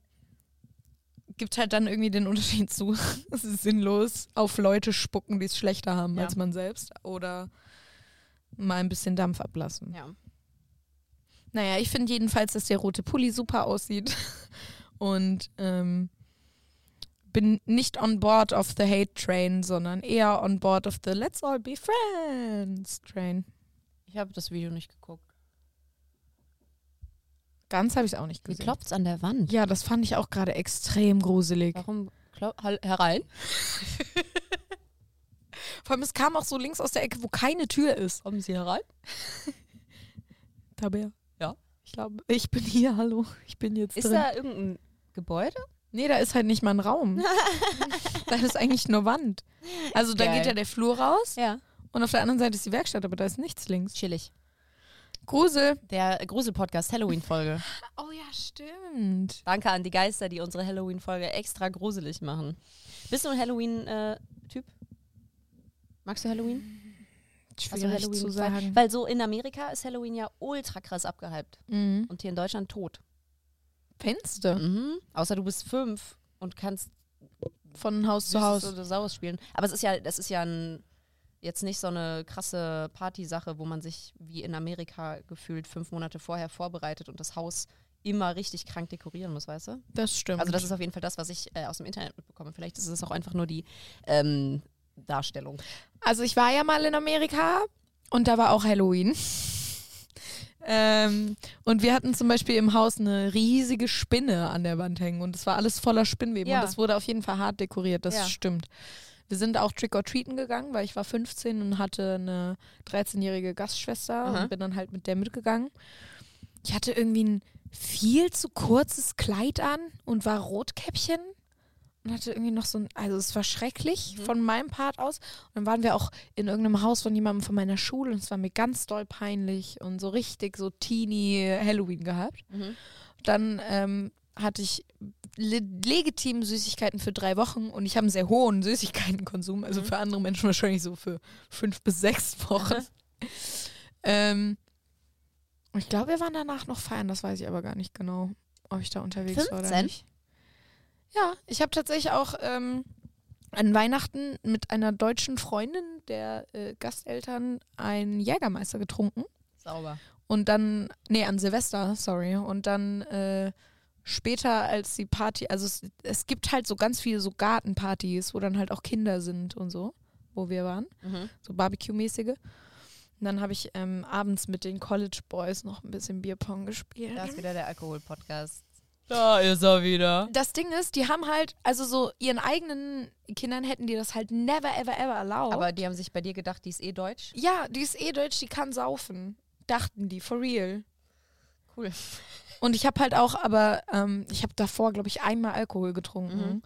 Speaker 1: gibt halt dann irgendwie den Unterschied zu. es ist sinnlos auf Leute spucken, die es schlechter haben
Speaker 2: Ja.
Speaker 1: als man selbst. Oder mal ein bisschen Dampf ablassen.
Speaker 2: Ja.
Speaker 1: Naja, ich finde jedenfalls, dass der rote Pulli super aussieht. Und ähm, bin nicht on board of the hate train, sondern eher on board of the let's all be friends train.
Speaker 2: Ich habe das Video nicht geguckt.
Speaker 1: Ganz habe ich es auch nicht
Speaker 2: Wie
Speaker 1: gesehen.
Speaker 2: klopft's an der Wand?
Speaker 1: Ja, das fand ich auch gerade extrem gruselig.
Speaker 2: Warum herein?
Speaker 1: Vor allem, es kam auch so links aus der Ecke, wo keine Tür ist.
Speaker 2: Kommen Sie herein?
Speaker 1: Tabea.
Speaker 2: Ja.
Speaker 1: Ich glaube, ich bin hier, hallo. Ich bin jetzt
Speaker 2: Ist
Speaker 1: drin.
Speaker 2: da irgendein Gebäude?
Speaker 1: Nee, da ist halt nicht mal ein Raum. da ist eigentlich nur Wand. Also da
Speaker 2: Geil.
Speaker 1: geht ja der Flur raus
Speaker 2: Ja.
Speaker 1: und auf der anderen Seite ist die Werkstatt, aber da ist nichts links.
Speaker 2: Chillig.
Speaker 1: Grusel.
Speaker 2: Der Grusel-Podcast Halloween-Folge.
Speaker 1: Oh ja, stimmt.
Speaker 2: Danke an die Geister, die unsere Halloween-Folge extra gruselig machen. Bist du ein Halloween-Typ? Magst du Halloween? Hast du
Speaker 1: Schwierig zu sagen.
Speaker 2: Weil so in Amerika ist Halloween ja ultra krass abgehypt.
Speaker 1: Mhm.
Speaker 2: Und hier in Deutschland tot.
Speaker 1: Du?
Speaker 2: Mhm. Außer du bist fünf und kannst
Speaker 1: Von Haus zu Haus.
Speaker 2: oder Saures spielen. Aber es ist ja, das ist ja ein, jetzt nicht so eine krasse Partysache, wo man sich wie in Amerika gefühlt fünf Monate vorher vorbereitet und das Haus immer richtig krank dekorieren muss, weißt du?
Speaker 1: Das stimmt.
Speaker 2: Also das ist auf jeden Fall das, was ich äh, aus dem Internet mitbekomme. Vielleicht ist es auch einfach nur die ähm, Darstellung.
Speaker 1: Also ich war ja mal in Amerika und da war auch Halloween. Ähm, und wir hatten zum Beispiel im Haus eine riesige Spinne an der Wand hängen und es war alles voller Spinnweben
Speaker 2: Ja.
Speaker 1: und das wurde auf jeden Fall hart dekoriert, das
Speaker 2: Ja.
Speaker 1: stimmt. Wir sind auch Trick-or-Treaten gegangen, weil ich war 15 und hatte eine 13-jährige Gastschwester
Speaker 2: Aha.
Speaker 1: und bin dann halt mit der mitgegangen. Ich hatte irgendwie ein viel zu kurzes Kleid an und war Rotkäppchen und hatte irgendwie noch so ein, also es war schrecklich von meinem Part aus. Und dann waren wir auch in irgendeinem Haus von jemandem von meiner Schule und es war mir ganz doll peinlich und so richtig so teeny Halloween gehabt. Dann ähm, hatte ich le legitim Süßigkeiten für drei Wochen und ich habe einen sehr hohen Süßigkeitenkonsum, also für andere Menschen wahrscheinlich so für fünf bis sechs Wochen. ähm, und ich glaube, wir waren danach noch feiern, das weiß ich aber gar nicht genau, ob ich da unterwegs war oder
Speaker 2: 15?
Speaker 1: nicht. Ja, ich habe tatsächlich auch ähm, an Weihnachten mit einer deutschen Freundin der äh, Gasteltern einen Jägermeister getrunken.
Speaker 2: Sauber.
Speaker 1: Und dann, nee, an Silvester, sorry. Und dann äh, später als die Party, also es, es gibt halt so ganz viele so Gartenpartys, wo dann halt auch Kinder sind und so, wo wir waren,
Speaker 2: Mhm.
Speaker 1: so Barbecue-mäßige. Und dann habe ich ähm, abends mit den College Boys noch ein bisschen Bierpong gespielt.
Speaker 2: Da ist wieder der Alkohol-Podcast. Da ist er wieder.
Speaker 1: Das Ding ist, die haben halt, also so ihren eigenen Kindern hätten die das halt never, ever, ever erlaubt.
Speaker 2: Aber die haben sich bei dir gedacht, die ist eh deutsch.
Speaker 1: ja, die ist eh deutsch, die kann saufen. Dachten die, for real.
Speaker 2: Cool.
Speaker 1: Und ich habe halt auch, aber ähm, ich habe davor, glaube ich, einmal Alkohol getrunken
Speaker 2: Mhm.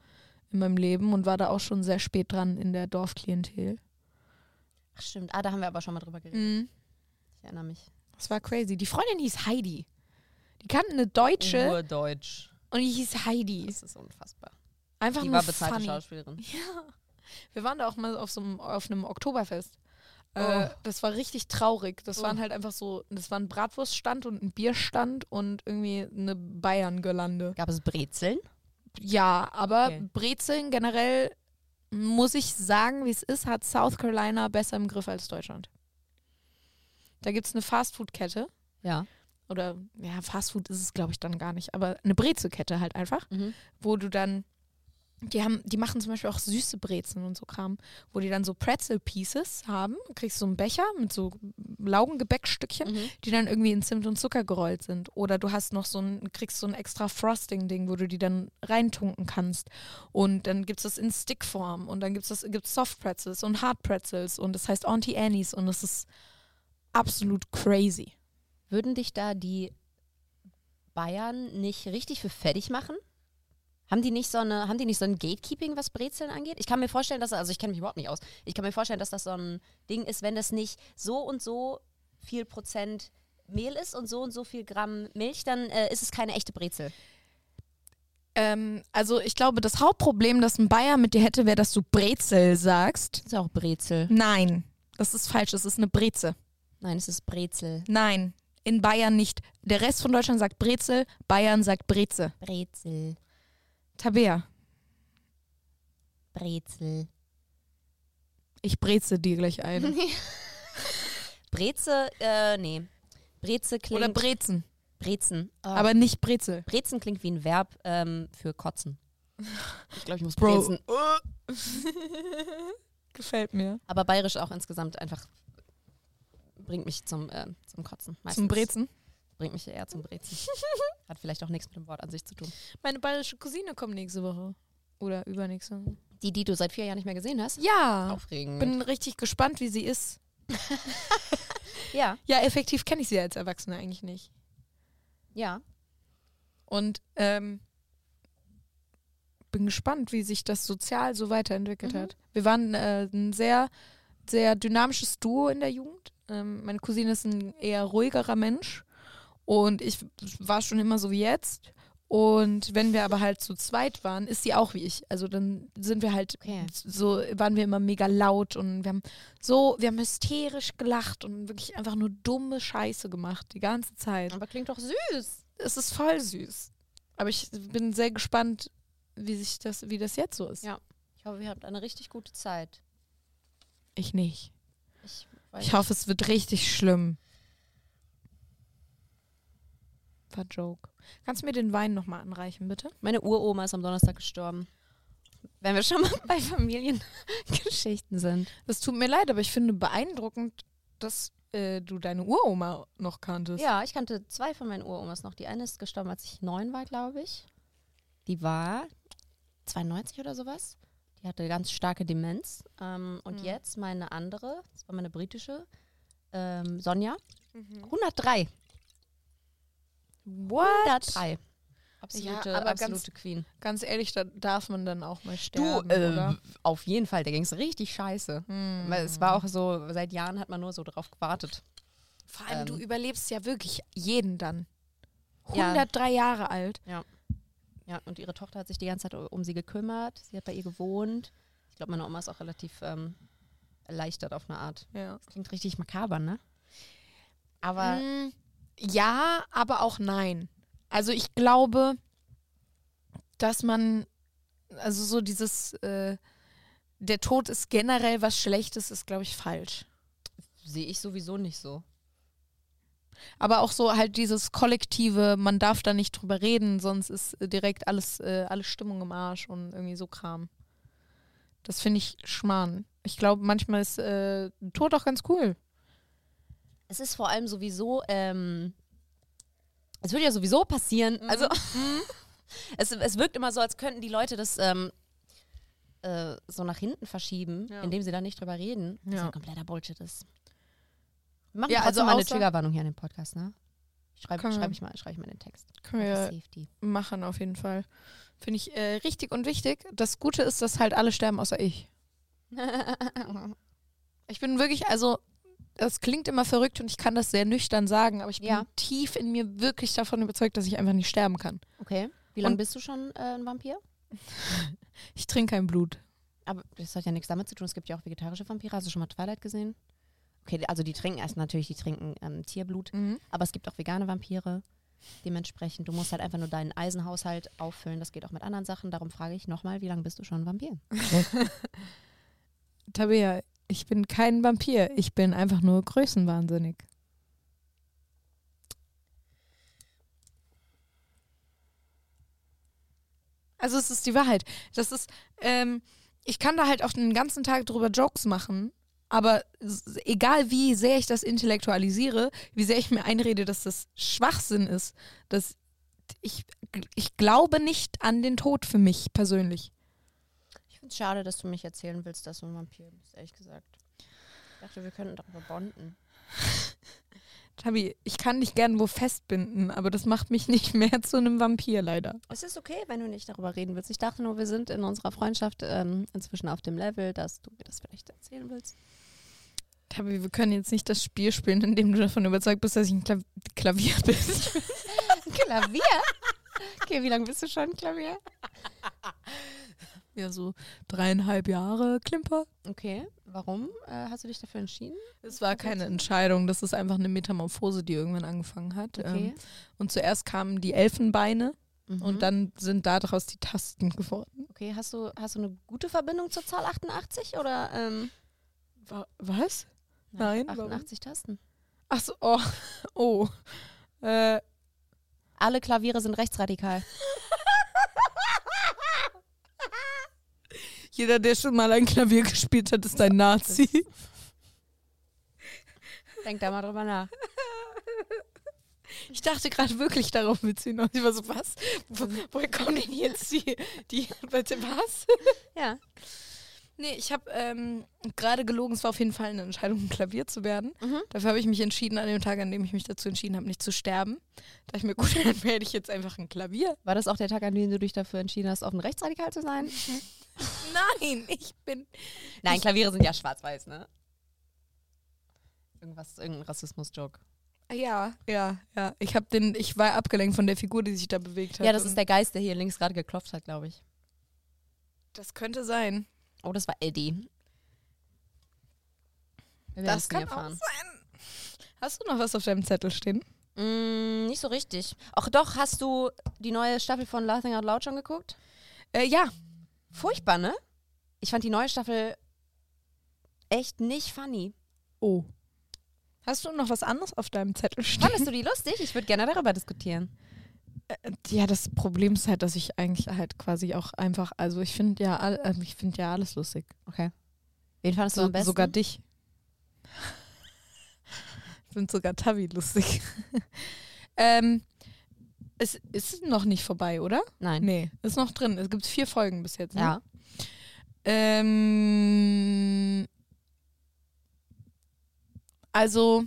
Speaker 1: in meinem Leben und war da auch schon sehr spät dran in der Dorfklientel.
Speaker 2: Ach stimmt. Ah, da haben wir aber schon mal drüber geredet. Ich erinnere mich.
Speaker 1: Das war crazy. Die Freundin hieß Heidi. Die kannte eine Deutsche
Speaker 2: Urdeutsch.
Speaker 1: und die hieß Heidi.
Speaker 2: Das ist unfassbar.
Speaker 1: Einfach
Speaker 2: Die
Speaker 1: nur
Speaker 2: war bezahlte
Speaker 1: funny.
Speaker 2: Schauspielerin.
Speaker 1: Wir waren da auch mal auf so einem, auf einem Oktoberfest.
Speaker 2: Oh.
Speaker 1: Äh, das war richtig traurig. Das
Speaker 2: Oh.
Speaker 1: waren halt einfach so, das war ein Bratwurststand und ein Bierstand und irgendwie eine Bayern-Gelande.
Speaker 2: Gab es Brezeln?
Speaker 1: Ja, aber
Speaker 2: Okay.
Speaker 1: Brezeln generell, muss ich sagen, wie es ist, hat South Carolina besser im Griff als Deutschland. Da gibt es eine Fastfood-Kette.
Speaker 2: Ja.
Speaker 1: Oder, ja, Fastfood ist es, glaube ich, dann gar nicht. Aber eine Brezelkette halt einfach,
Speaker 2: Mhm.
Speaker 1: wo du dann, die haben, die machen zum Beispiel auch süße Brezeln und so Kram, wo die dann so Pretzel-Pieces haben. Du kriegst so einen Becher mit so Laugengebäckstückchen,
Speaker 2: Mhm.
Speaker 1: die dann irgendwie in Zimt und Zucker gerollt sind. Oder du hast noch so ein, kriegst so ein extra Frosting-Ding, wo du die dann reintunken kannst. Und dann gibt es das in Stickform und dann gibt es gibt's Soft Pretzels und Hard Pretzels und das heißt Auntie Annies und das ist absolut crazy.
Speaker 2: Würden dich da die Bayern nicht richtig für fertig machen? Haben die nicht so eine, haben die nicht so ein Gatekeeping, was Brezeln angeht? Ich kann mir vorstellen, dass, also ich kenne mich überhaupt nicht aus. Ich kann mir vorstellen, dass das so ein Ding ist, wenn das nicht so und so viel Prozent Mehl ist und so und so viel Gramm Milch, dann äh, ist es keine echte Brezel.
Speaker 1: Ähm, also ich glaube, das Hauptproblem, das ein Bayer mit dir hätte, wäre, dass du Brezel sagst.
Speaker 2: Das ist auch Brezel.
Speaker 1: Nein, das ist falsch. Das ist eine Breze.
Speaker 2: Nein, es ist Brezel.
Speaker 1: Nein, in Bayern nicht. Der Rest von Deutschland sagt Brezel, Bayern sagt Breze.
Speaker 2: Brezel.
Speaker 1: Tabea,
Speaker 2: Brezel.
Speaker 1: Ich breze dir gleich ein.
Speaker 2: Breze, äh, nee. Breze klingt.
Speaker 1: Oder Brezen.
Speaker 2: Brezen. Oh.
Speaker 1: Aber nicht Brezel.
Speaker 2: Brezen klingt wie ein Verb ähm, für kotzen. Ich glaube, ich muss
Speaker 1: Bro.
Speaker 2: brezen.
Speaker 1: Gefällt mir.
Speaker 2: Aber bayerisch auch insgesamt einfach bringt mich zum, äh, zum Kotzen. Meistens.
Speaker 1: Zum Brezen.
Speaker 2: Bringt mich eher zum Brezen. Hat vielleicht auch nichts mit dem Wort an sich zu tun.
Speaker 1: Meine bayerische Cousine kommt nächste Woche. Oder übernächste Woche.
Speaker 2: Die, die du seit vier Jahren nicht mehr gesehen hast?
Speaker 1: Ja.
Speaker 2: Aufregend.
Speaker 1: Bin richtig gespannt, wie sie ist.
Speaker 2: ja.
Speaker 1: Ja, effektiv kenne ich sie als Erwachsene eigentlich nicht.
Speaker 2: Ja.
Speaker 1: Und ähm, bin gespannt, wie sich das sozial so weiterentwickelt
Speaker 2: Mhm.
Speaker 1: hat. Wir waren äh, ein sehr, sehr dynamisches Duo in der Jugend. Ähm, meine Cousine ist ein eher ruhigerer Mensch und ich war schon immer so wie jetzt. Und wenn wir aber halt zu zweit waren, ist sie auch wie ich. Also dann sind wir halt
Speaker 2: Okay.
Speaker 1: so, waren wir immer mega laut und wir haben so, wir haben hysterisch gelacht und wirklich einfach nur dumme Scheiße gemacht, die ganze Zeit.
Speaker 2: Aber klingt doch süß.
Speaker 1: Es ist voll süß. Aber ich bin sehr gespannt, wie sich das, wie das jetzt so ist.
Speaker 2: Ja. Ich hoffe, ihr habt eine richtig gute Zeit.
Speaker 1: Ich nicht.
Speaker 2: Ich,
Speaker 1: Ich hoffe, es wird richtig schlimm. War Joke. Kannst du mir den Wein nochmal anreichen, bitte?
Speaker 2: Meine Uroma ist am Donnerstag gestorben. Wenn wir schon mal bei Familiengeschichten sind.
Speaker 1: Das tut mir leid, aber ich finde beeindruckend, dass äh, du deine Uroma noch kanntest.
Speaker 2: Ja, ich kannte zwei von meinen Uromas noch. Die eine ist gestorben, als ich neun war, glaube ich. Die war 92 oder sowas. Die hatte ganz starke Demenz. Ähm, und
Speaker 1: Mhm.
Speaker 2: jetzt meine andere, das war meine britische, ähm, Sonja,
Speaker 1: Mhm.
Speaker 2: 103.
Speaker 1: What?
Speaker 2: 103. Absolute,
Speaker 1: aber
Speaker 2: absolute Queen.
Speaker 1: Ganz ehrlich, da darf man dann auch mal
Speaker 2: Du,
Speaker 1: sterben,
Speaker 2: äh,
Speaker 1: oder?
Speaker 2: auf jeden Fall, der ging es richtig scheiße.
Speaker 1: Hm.
Speaker 2: Weil es war auch so, seit Jahren hat man nur so drauf gewartet.
Speaker 1: Vor allem,
Speaker 2: ähm,
Speaker 1: du überlebst ja wirklich jeden dann.
Speaker 2: Ja.
Speaker 1: 103 Jahre alt.
Speaker 2: Ja, und ihre Tochter hat sich die ganze Zeit um sie gekümmert. Sie hat bei ihr gewohnt. Ich glaube, meine Oma ist auch relativ ähm, erleichtert auf eine Art.
Speaker 1: Ja.
Speaker 2: Das klingt richtig makaber, ne? Aber
Speaker 1: Mm, ja, aber auch nein. Also ich glaube, dass man, also so dieses, äh, der Tod ist generell was Schlechtes, ist, glaube ich, falsch.
Speaker 2: sehe ich sowieso nicht so.
Speaker 1: Aber auch so halt dieses kollektive, man darf da nicht drüber reden, sonst ist äh, direkt alles, äh, alle Stimmung im Arsch und irgendwie so Kram. Das finde ich Schmarrn. Ich glaube, manchmal ist äh, Tod auch ganz cool.
Speaker 2: Es ist vor allem sowieso, ähm, es würde ja sowieso passieren. Also, es, es wirkt immer so, als könnten die Leute das ähm, äh, so nach hinten verschieben,
Speaker 1: Ja.
Speaker 2: indem sie da nicht drüber reden.
Speaker 1: Ja.
Speaker 2: ja kompletter Bullshit ist. Machen
Speaker 1: Ja, also
Speaker 2: mal eine Triggerwarnung hier an dem Podcast, ne? Schreibe schreib ich, mal- schreib ich mal den Text.
Speaker 1: Können wir
Speaker 2: Safety.
Speaker 1: machen auf jeden Fall. Finde ich äh, richtig und wichtig. Das Gute ist, dass halt alle sterben, außer ich. Ich bin wirklich, also, das klingt immer verrückt und ich kann das sehr nüchtern sagen, aber ich bin
Speaker 2: Ja.
Speaker 1: tief in mir wirklich davon überzeugt, dass ich einfach nicht sterben kann.
Speaker 2: Okay. Wie lange bist du schon äh, ein Vampir?
Speaker 1: Ich trinke kein Blut.
Speaker 2: Aber das hat ja nichts damit zu tun. Es gibt ja auch vegetarische Vampire. Hast du schon mal Twilight gesehen? Okay, also die trinken erst natürlich, die trinken ähm, Tierblut. Aber es gibt auch vegane Vampire. Dementsprechend, du musst halt einfach nur deinen Eisenhaushalt auffüllen. Das geht auch mit anderen Sachen. Darum frage ich nochmal, wie lange bist du schon ein Vampir?
Speaker 1: Tabea, ich bin kein Vampir. Ich bin einfach nur größenwahnsinnig. Also es ist die Wahrheit. Das ist, ähm, ich kann da halt auch den ganzen Tag drüber Jokes machen, aber egal wie sehr ich das intellektualisiere, wie sehr ich mir einrede, dass das Schwachsinn ist, dass ich, ich glaube nicht an den Tod für mich persönlich.
Speaker 2: Ich finde es schade, dass du mich erzählen willst, dass du ein Vampir bist, ehrlich gesagt. Ich dachte, wir könnten darüber bonden.
Speaker 1: Tabi, ich kann dich gern wo festbinden, aber das macht mich nicht mehr zu einem Vampir, leider.
Speaker 2: Es ist okay, wenn du nicht darüber reden willst. Ich dachte nur, wir sind in unserer Freundschaft ähm, inzwischen auf dem Level, dass du mir das vielleicht erzählen willst.
Speaker 1: Tabi, wir können jetzt nicht das Spiel spielen, in dem du davon überzeugt bist, dass ich ein Klav Klavier bin.
Speaker 2: Klavier? Okay, wie lange bist du schon Klavier?
Speaker 1: ja, so dreieinhalb Jahre Klimper.
Speaker 2: Okay, warum äh, hast du dich dafür entschieden?
Speaker 1: Es war keine Entscheidung, das ist einfach eine Metamorphose, die irgendwann angefangen hat.
Speaker 2: Okay.
Speaker 1: Ähm, und zuerst kamen die Elfenbeine,
Speaker 2: Mhm.
Speaker 1: Und dann sind daraus die Tasten geworden.
Speaker 2: Okay, hast du, hast du eine gute Verbindung zur Zahl 88 oder ähm,
Speaker 1: Wa- Was? Nein, warum?
Speaker 2: 88 Tasten?
Speaker 1: Ach so, oh. Oh. Äh,
Speaker 2: Alle Klaviere sind rechtsradikal.
Speaker 1: jeder, der schon mal ein Klavier gespielt hat, ist ein Nazi.
Speaker 2: Denk da mal drüber nach.
Speaker 1: Ich dachte gerade wirklich darauf du hinaus. Ich war so, was? Wo, woher kommen denn jetzt die, die, was?
Speaker 2: Ja.
Speaker 1: Nee, ich habe ähm, gerade gelogen, es war auf jeden Fall eine Entscheidung, ein Klavier zu werden.
Speaker 2: Mhm.
Speaker 1: Dafür habe ich mich entschieden, an dem Tag, an dem ich mich dazu entschieden habe, nicht zu sterben. Da ich mir, gut, dann werde ich jetzt einfach ein Klavier.
Speaker 2: War das auch der Tag, an dem du dich dafür entschieden hast, offen rechtsradikal zu sein?
Speaker 1: Nein, ich bin.
Speaker 2: Nein, Klaviere sind ja schwarz-weiß, ne? Irgendwas, irgendein Rassismus-Joke.
Speaker 1: Ja, ja, ja. Ich habe den, ich war abgelenkt von der Figur, die sich da bewegt hat.
Speaker 2: Ja, das ist der Geist, der hier links gerade geklopft hat, glaube ich.
Speaker 1: Das könnte sein.
Speaker 2: Oh, das war Eddie. Wir
Speaker 1: Das kann auch sein. Hast du noch was auf deinem Zettel stehen?
Speaker 2: Mm, nicht so richtig. Ach doch, hast du die neue Staffel von Laughing Out Loud schon geguckt?
Speaker 1: Äh, ja.
Speaker 2: Furchtbar, ne? Ich fand die neue Staffel echt nicht funny.
Speaker 1: Oh. Hast du noch was anderes auf deinem Zettel stehen?
Speaker 2: Fandest du die lustig? Ich würde gerne darüber diskutieren.
Speaker 1: Äh, Ja, das Problem ist halt, dass ich eigentlich halt quasi auch einfach, also ich finde ja, all, äh, ich finde ja alles lustig.
Speaker 2: Okay. Wen fandest du
Speaker 1: So,
Speaker 2: am besten?
Speaker 1: sogar dich. ich finde sogar Tavi lustig. ähm, es ist noch nicht vorbei, oder?
Speaker 2: Nein.
Speaker 1: Nee, ist noch drin. Es gibt vier Folgen bis jetzt. Ne?
Speaker 2: Ja.
Speaker 1: Ähm, also,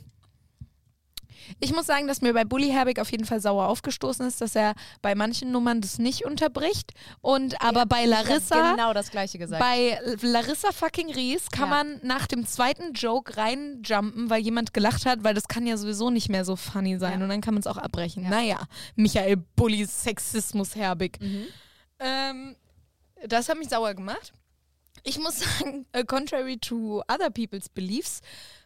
Speaker 1: ich muss sagen, dass mir bei Bully Herbig auf jeden Fall sauer aufgestoßen ist, dass er bei manchen Nummern das nicht unterbricht. Und aber bei Larissa,
Speaker 2: genau das gleiche gesagt.
Speaker 1: bei Larissa fucking Ries kann
Speaker 2: Ja.
Speaker 1: man nach dem zweiten Joke reinjumpen, weil jemand gelacht hat, weil das kann ja sowieso nicht mehr so funny sein.
Speaker 2: Ja.
Speaker 1: Und dann kann man es auch abbrechen.
Speaker 2: Ja.
Speaker 1: Naja, Michael Bullys Sexismus Herbig.
Speaker 2: mhm.
Speaker 1: Ähm, das hat mich sauer gemacht. Ich muss sagen, äh, contrary to other people's beliefs,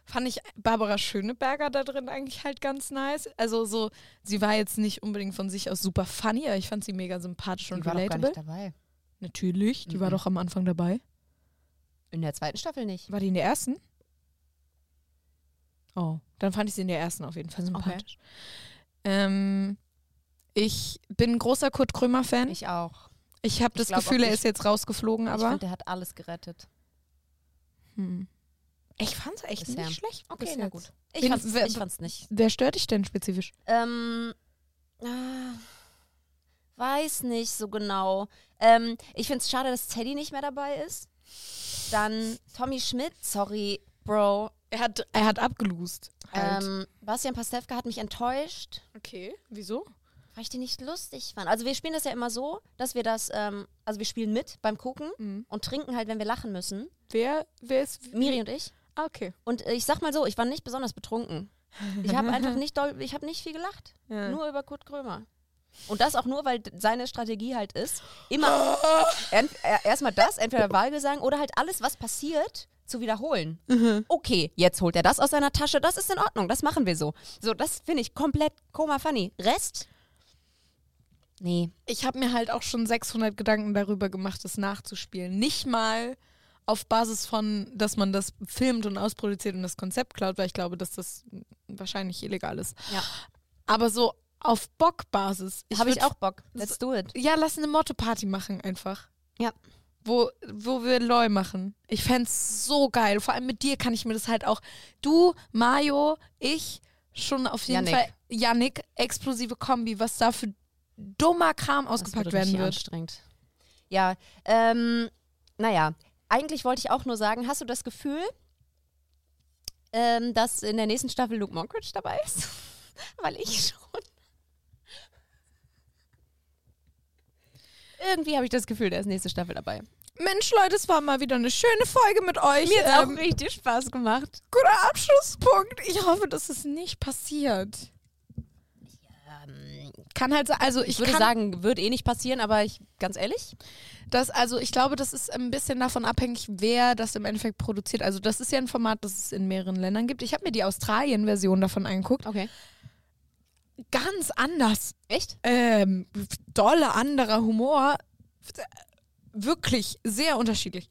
Speaker 1: fand ich Barbara Schöneberger da drin eigentlich halt ganz nice. Also so, sie war jetzt nicht unbedingt von sich aus super funny, aber ich fand sie mega sympathisch
Speaker 2: Die
Speaker 1: und
Speaker 2: war doch gar
Speaker 1: relatable.
Speaker 2: nicht dabei.
Speaker 1: Natürlich, die war
Speaker 2: Mhm.
Speaker 1: doch am Anfang dabei.
Speaker 2: In der zweiten Staffel nicht.
Speaker 1: War die in der ersten? Oh, dann fand ich sie in der ersten auf jeden Fall sympathisch. Ähm, ich bin ein großer Kurt Krömer-Fan. Ich,
Speaker 2: Ich auch.
Speaker 1: habe
Speaker 2: ich
Speaker 1: das
Speaker 2: glaub
Speaker 1: Gefühl, er ist jetzt rausgeflogen,
Speaker 2: ich
Speaker 1: aber.
Speaker 2: finde, der hat alles gerettet.
Speaker 1: Hm. Ich fand's echt
Speaker 2: Bisher.
Speaker 1: nicht schlecht.
Speaker 2: Okay,
Speaker 1: bis
Speaker 2: na gut. Ich
Speaker 1: Wen-
Speaker 2: fand's,
Speaker 1: wer-
Speaker 2: ich fand's nicht.
Speaker 1: Wer stört dich denn spezifisch?
Speaker 2: Ähm, ah, weiß nicht so genau. Ähm, ich finde es schade, dass Teddy nicht mehr dabei ist. Dann Tommy Schmidt, sorry, Bro.
Speaker 1: Er hat, er hat abgelust. Halt.
Speaker 2: Ähm, Bastian Pastewka hat mich enttäuscht,
Speaker 1: okay, wieso?
Speaker 2: weil ich die nicht lustig fand. Also wir spielen das ja immer so, dass wir das, ähm, also wir spielen mit beim Gucken
Speaker 1: Mhm.
Speaker 2: und trinken halt, wenn wir lachen müssen.
Speaker 1: Wer, wer ist.
Speaker 2: Miri und ich.
Speaker 1: Ah, okay.
Speaker 2: Und äh, ich sag mal so, ich war nicht besonders betrunken. Ich habe einfach nicht doll, ich habe nicht viel gelacht.
Speaker 1: Ja.
Speaker 2: Nur über Kurt Krömer. Und das auch nur, weil seine Strategie halt ist, immer er- erstmal das, entweder Wahlgesang oder halt alles, was passiert, zu wiederholen. Okay, jetzt holt er das aus seiner Tasche, das ist in Ordnung, das machen wir so. So, das finde ich komplett koma funny. Rest? Nee.
Speaker 1: Ich habe mir halt auch schon 600 Gedanken darüber gemacht, das nachzuspielen. Nicht mal auf Basis von, dass man das filmt und ausproduziert und das Konzept klaut, weil ich glaube, dass das wahrscheinlich illegal ist.
Speaker 2: Ja.
Speaker 1: Aber so auf Bockbasis.
Speaker 2: Habe ich auch Bock. Let's do it.
Speaker 1: Ja, lass eine Motto-Party machen einfach.
Speaker 2: Ja.
Speaker 1: Wo, wo wir Loi machen. Ich fänd's so geil. Vor allem mit dir kann ich mir das halt auch. Du, Mario, ich, schon auf jeden
Speaker 2: Yannick.
Speaker 1: Fall. Yannick, explosive Kombi, was da für dummer Kram
Speaker 2: Das
Speaker 1: ausgepackt
Speaker 2: wird
Speaker 1: werden wird.
Speaker 2: anstrengend. Ja, ähm, naja, eigentlich wollte ich auch nur sagen, hast du das Gefühl, ähm, dass in der nächsten Staffel Luke Mockridge dabei ist? Weil ich schon. Irgendwie habe ich das Gefühl, der ist nächste Staffel dabei.
Speaker 1: Mensch, Leute, es war mal wieder eine schöne Folge mit euch.
Speaker 2: Mir hat
Speaker 1: ähm,
Speaker 2: auch richtig Spaß gemacht.
Speaker 1: guter Abschlusspunkt. Ich hoffe, dass es nicht passiert. Kann halt also ich,
Speaker 2: Ich würde sagen, wird eh nicht passieren, aber ich, ganz ehrlich,
Speaker 1: Das, also ich glaube, das ist ein bisschen davon abhängig, wer das im Endeffekt produziert. Also das ist ja ein Format, das es in mehreren Ländern gibt. Ich habe mir die Australien-Version davon angeguckt.
Speaker 2: okay.
Speaker 1: ganz anders.
Speaker 2: Echt?
Speaker 1: Ähm, dolle anderer Humor. Wirklich sehr unterschiedlich.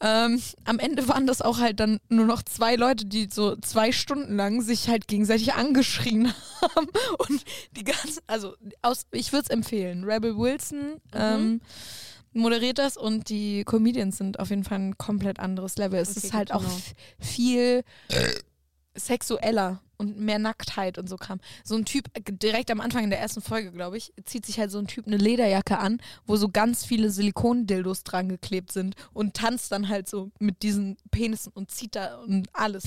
Speaker 1: Ähm, am Ende waren das auch halt dann nur noch zwei Leute, die so zwei Stunden lang sich halt gegenseitig angeschrien haben. Und die ganzen, also aus, ich würde es empfehlen. Rebel Wilson ähm, moderiert das und die Comedians sind auf jeden Fall ein komplett anderes Level. Es
Speaker 2: Okay,
Speaker 1: ist halt
Speaker 2: good
Speaker 1: auch viel sexueller und mehr Nacktheit und so Kram. So ein Typ, äh, direkt am Anfang in der ersten Folge, glaube ich, zieht sich halt so ein Typ eine Lederjacke an, wo so ganz viele Silikondildos dran geklebt sind und tanzt dann halt so mit diesen Penissen und zieht da und alles.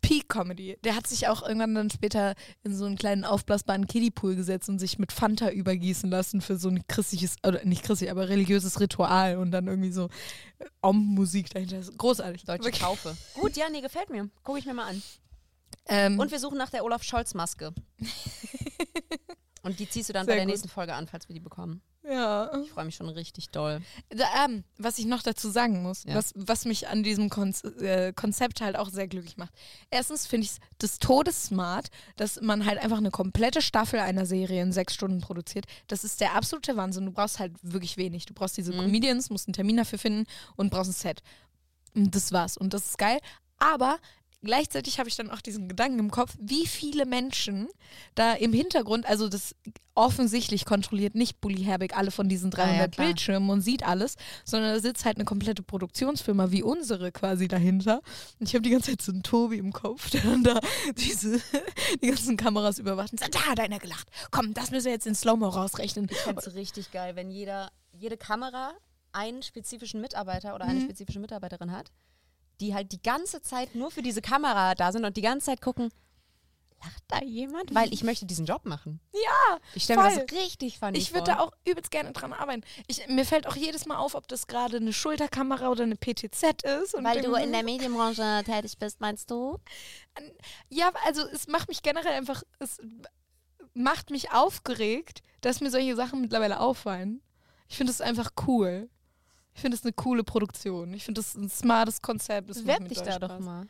Speaker 2: Peak-Comedy.
Speaker 1: Peak Comedy. Der hat sich auch irgendwann dann später in so einen kleinen aufblasbaren Kiddiepool gesetzt und sich mit Fanta übergießen lassen für so ein christliches, oder nicht christlich, aber religiöses Ritual und dann irgendwie so äh, Om-Musik dahinter. Großartig.
Speaker 2: Deutsche
Speaker 1: Wirklich.
Speaker 2: Taufe. Gut, ja, nee, gefällt mir. Gucke ich mir mal an.
Speaker 1: Ähm,
Speaker 2: Und wir suchen nach der Olaf Scholz-Maske. Und die ziehst du dann
Speaker 1: Sehr
Speaker 2: bei der
Speaker 1: gut.
Speaker 2: nächsten Folge an, falls wir die bekommen.
Speaker 1: Ja.
Speaker 2: Ich freue mich schon richtig doll.
Speaker 1: Da, ähm, was ich noch dazu sagen muss,
Speaker 2: Ja.
Speaker 1: was, was mich an diesem Konz äh, Konzept halt auch sehr glücklich macht. Erstens finde ich es des Todes smart, dass man halt einfach eine komplette Staffel einer Serie in sechs Stunden produziert. Das ist der absolute Wahnsinn. Du brauchst halt wirklich wenig. Du brauchst diese
Speaker 2: Mhm.
Speaker 1: Comedians, musst einen Termin dafür finden und brauchst ein Set. Und das war's. Und das ist geil. Aber gleichzeitig habe ich dann auch diesen Gedanken im Kopf, wie viele Menschen da im Hintergrund, also das offensichtlich kontrolliert nicht Bully Herbig alle von diesen 300
Speaker 2: ja, klar.
Speaker 1: Bildschirmen und sieht alles, sondern da sitzt halt eine komplette Produktionsfirma wie unsere quasi dahinter. Und ich habe die ganze Zeit so einen Tobi im Kopf, der dann da diese, die ganzen Kameras überwacht und sagt, da hat einer gelacht. Komm, das müssen wir jetzt in Slow-Mo rausrechnen.
Speaker 2: Ich fände es richtig geil, wenn jeder, jede Kamera einen spezifischen Mitarbeiter oder eine
Speaker 1: Mhm.
Speaker 2: spezifische Mitarbeiterin hat, die halt die ganze Zeit nur für diese Kamera da sind und die ganze Zeit gucken, lacht da jemand? Weil ich möchte diesen Job machen.
Speaker 1: Ja,
Speaker 2: Ich stelle mir das so richtig funny
Speaker 1: Ich würde da auch übelst gerne dran arbeiten. Ich, mir fällt auch jedes Mal auf, ob das gerade eine Schulterkamera oder eine PTZ ist. Und
Speaker 2: Weil du in der Medienbranche tätig bist, meinst du?
Speaker 1: Ja, also es macht mich generell einfach, es macht mich aufgeregt, dass mir solche Sachen mittlerweile auffallen. Ich finde es einfach cool. Ich finde es eine coole Produktion. Ich finde es ein smartes Konzept. Das
Speaker 2: Bewerb dich da doch mal.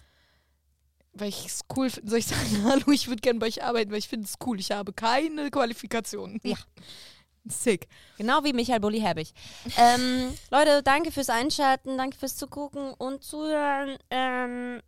Speaker 1: Weil ich es cool finde. Soll ich sagen, hallo, ich würde gerne bei euch arbeiten, weil ich finde es cool. Ich habe keine Qualifikationen.
Speaker 2: Ja.
Speaker 1: Sick.
Speaker 2: Genau wie Michael Bulli Herbig. ähm, Leute, danke fürs Einschalten, danke fürs Zugucken und Zuhören. Ähm, äh,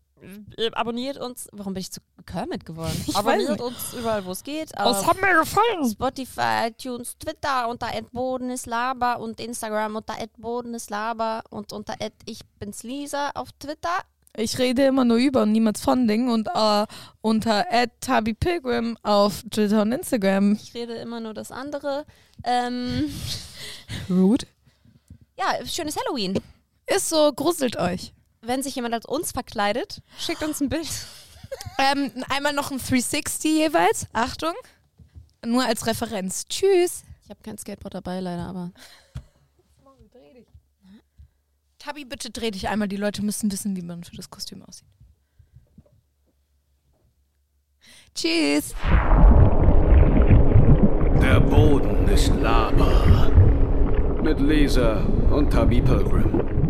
Speaker 2: abonniert uns. Warum bin ich zu Kermit geworden?
Speaker 1: Ich
Speaker 2: abonniert uns überall, wo es geht.
Speaker 1: Das
Speaker 2: Auf
Speaker 1: hat mir gefallen.
Speaker 2: Spotify, iTunes, Twitter unter @bodeneslaber und Instagram unter @bodeneslaber und unter @ich bin's Lisa auf Twitter.
Speaker 1: Ich rede immer nur über und niemals von Dingen und äh, unter Tabi Pilgrim auf Twitter und Instagram.
Speaker 2: Ich rede immer nur das andere. Ähm,
Speaker 1: Rude.
Speaker 2: ja, schönes Halloween.
Speaker 1: Ist so, gruselt euch.
Speaker 2: Wenn sich jemand als uns verkleidet, schickt uns ein Bild.
Speaker 1: Ähm, einmal noch ein 360 jeweils. Achtung. Nur als Referenz. Tschüss.
Speaker 2: Ich habe kein Skateboard dabei, leider, aber.
Speaker 1: Tabi, bitte dreh dich einmal. Die Leute müssen wissen, wie man für das Kostüm aussieht. Tschüss.
Speaker 3: Der Boden ist Lava. Mit Lisa und Tabi Pilgrim.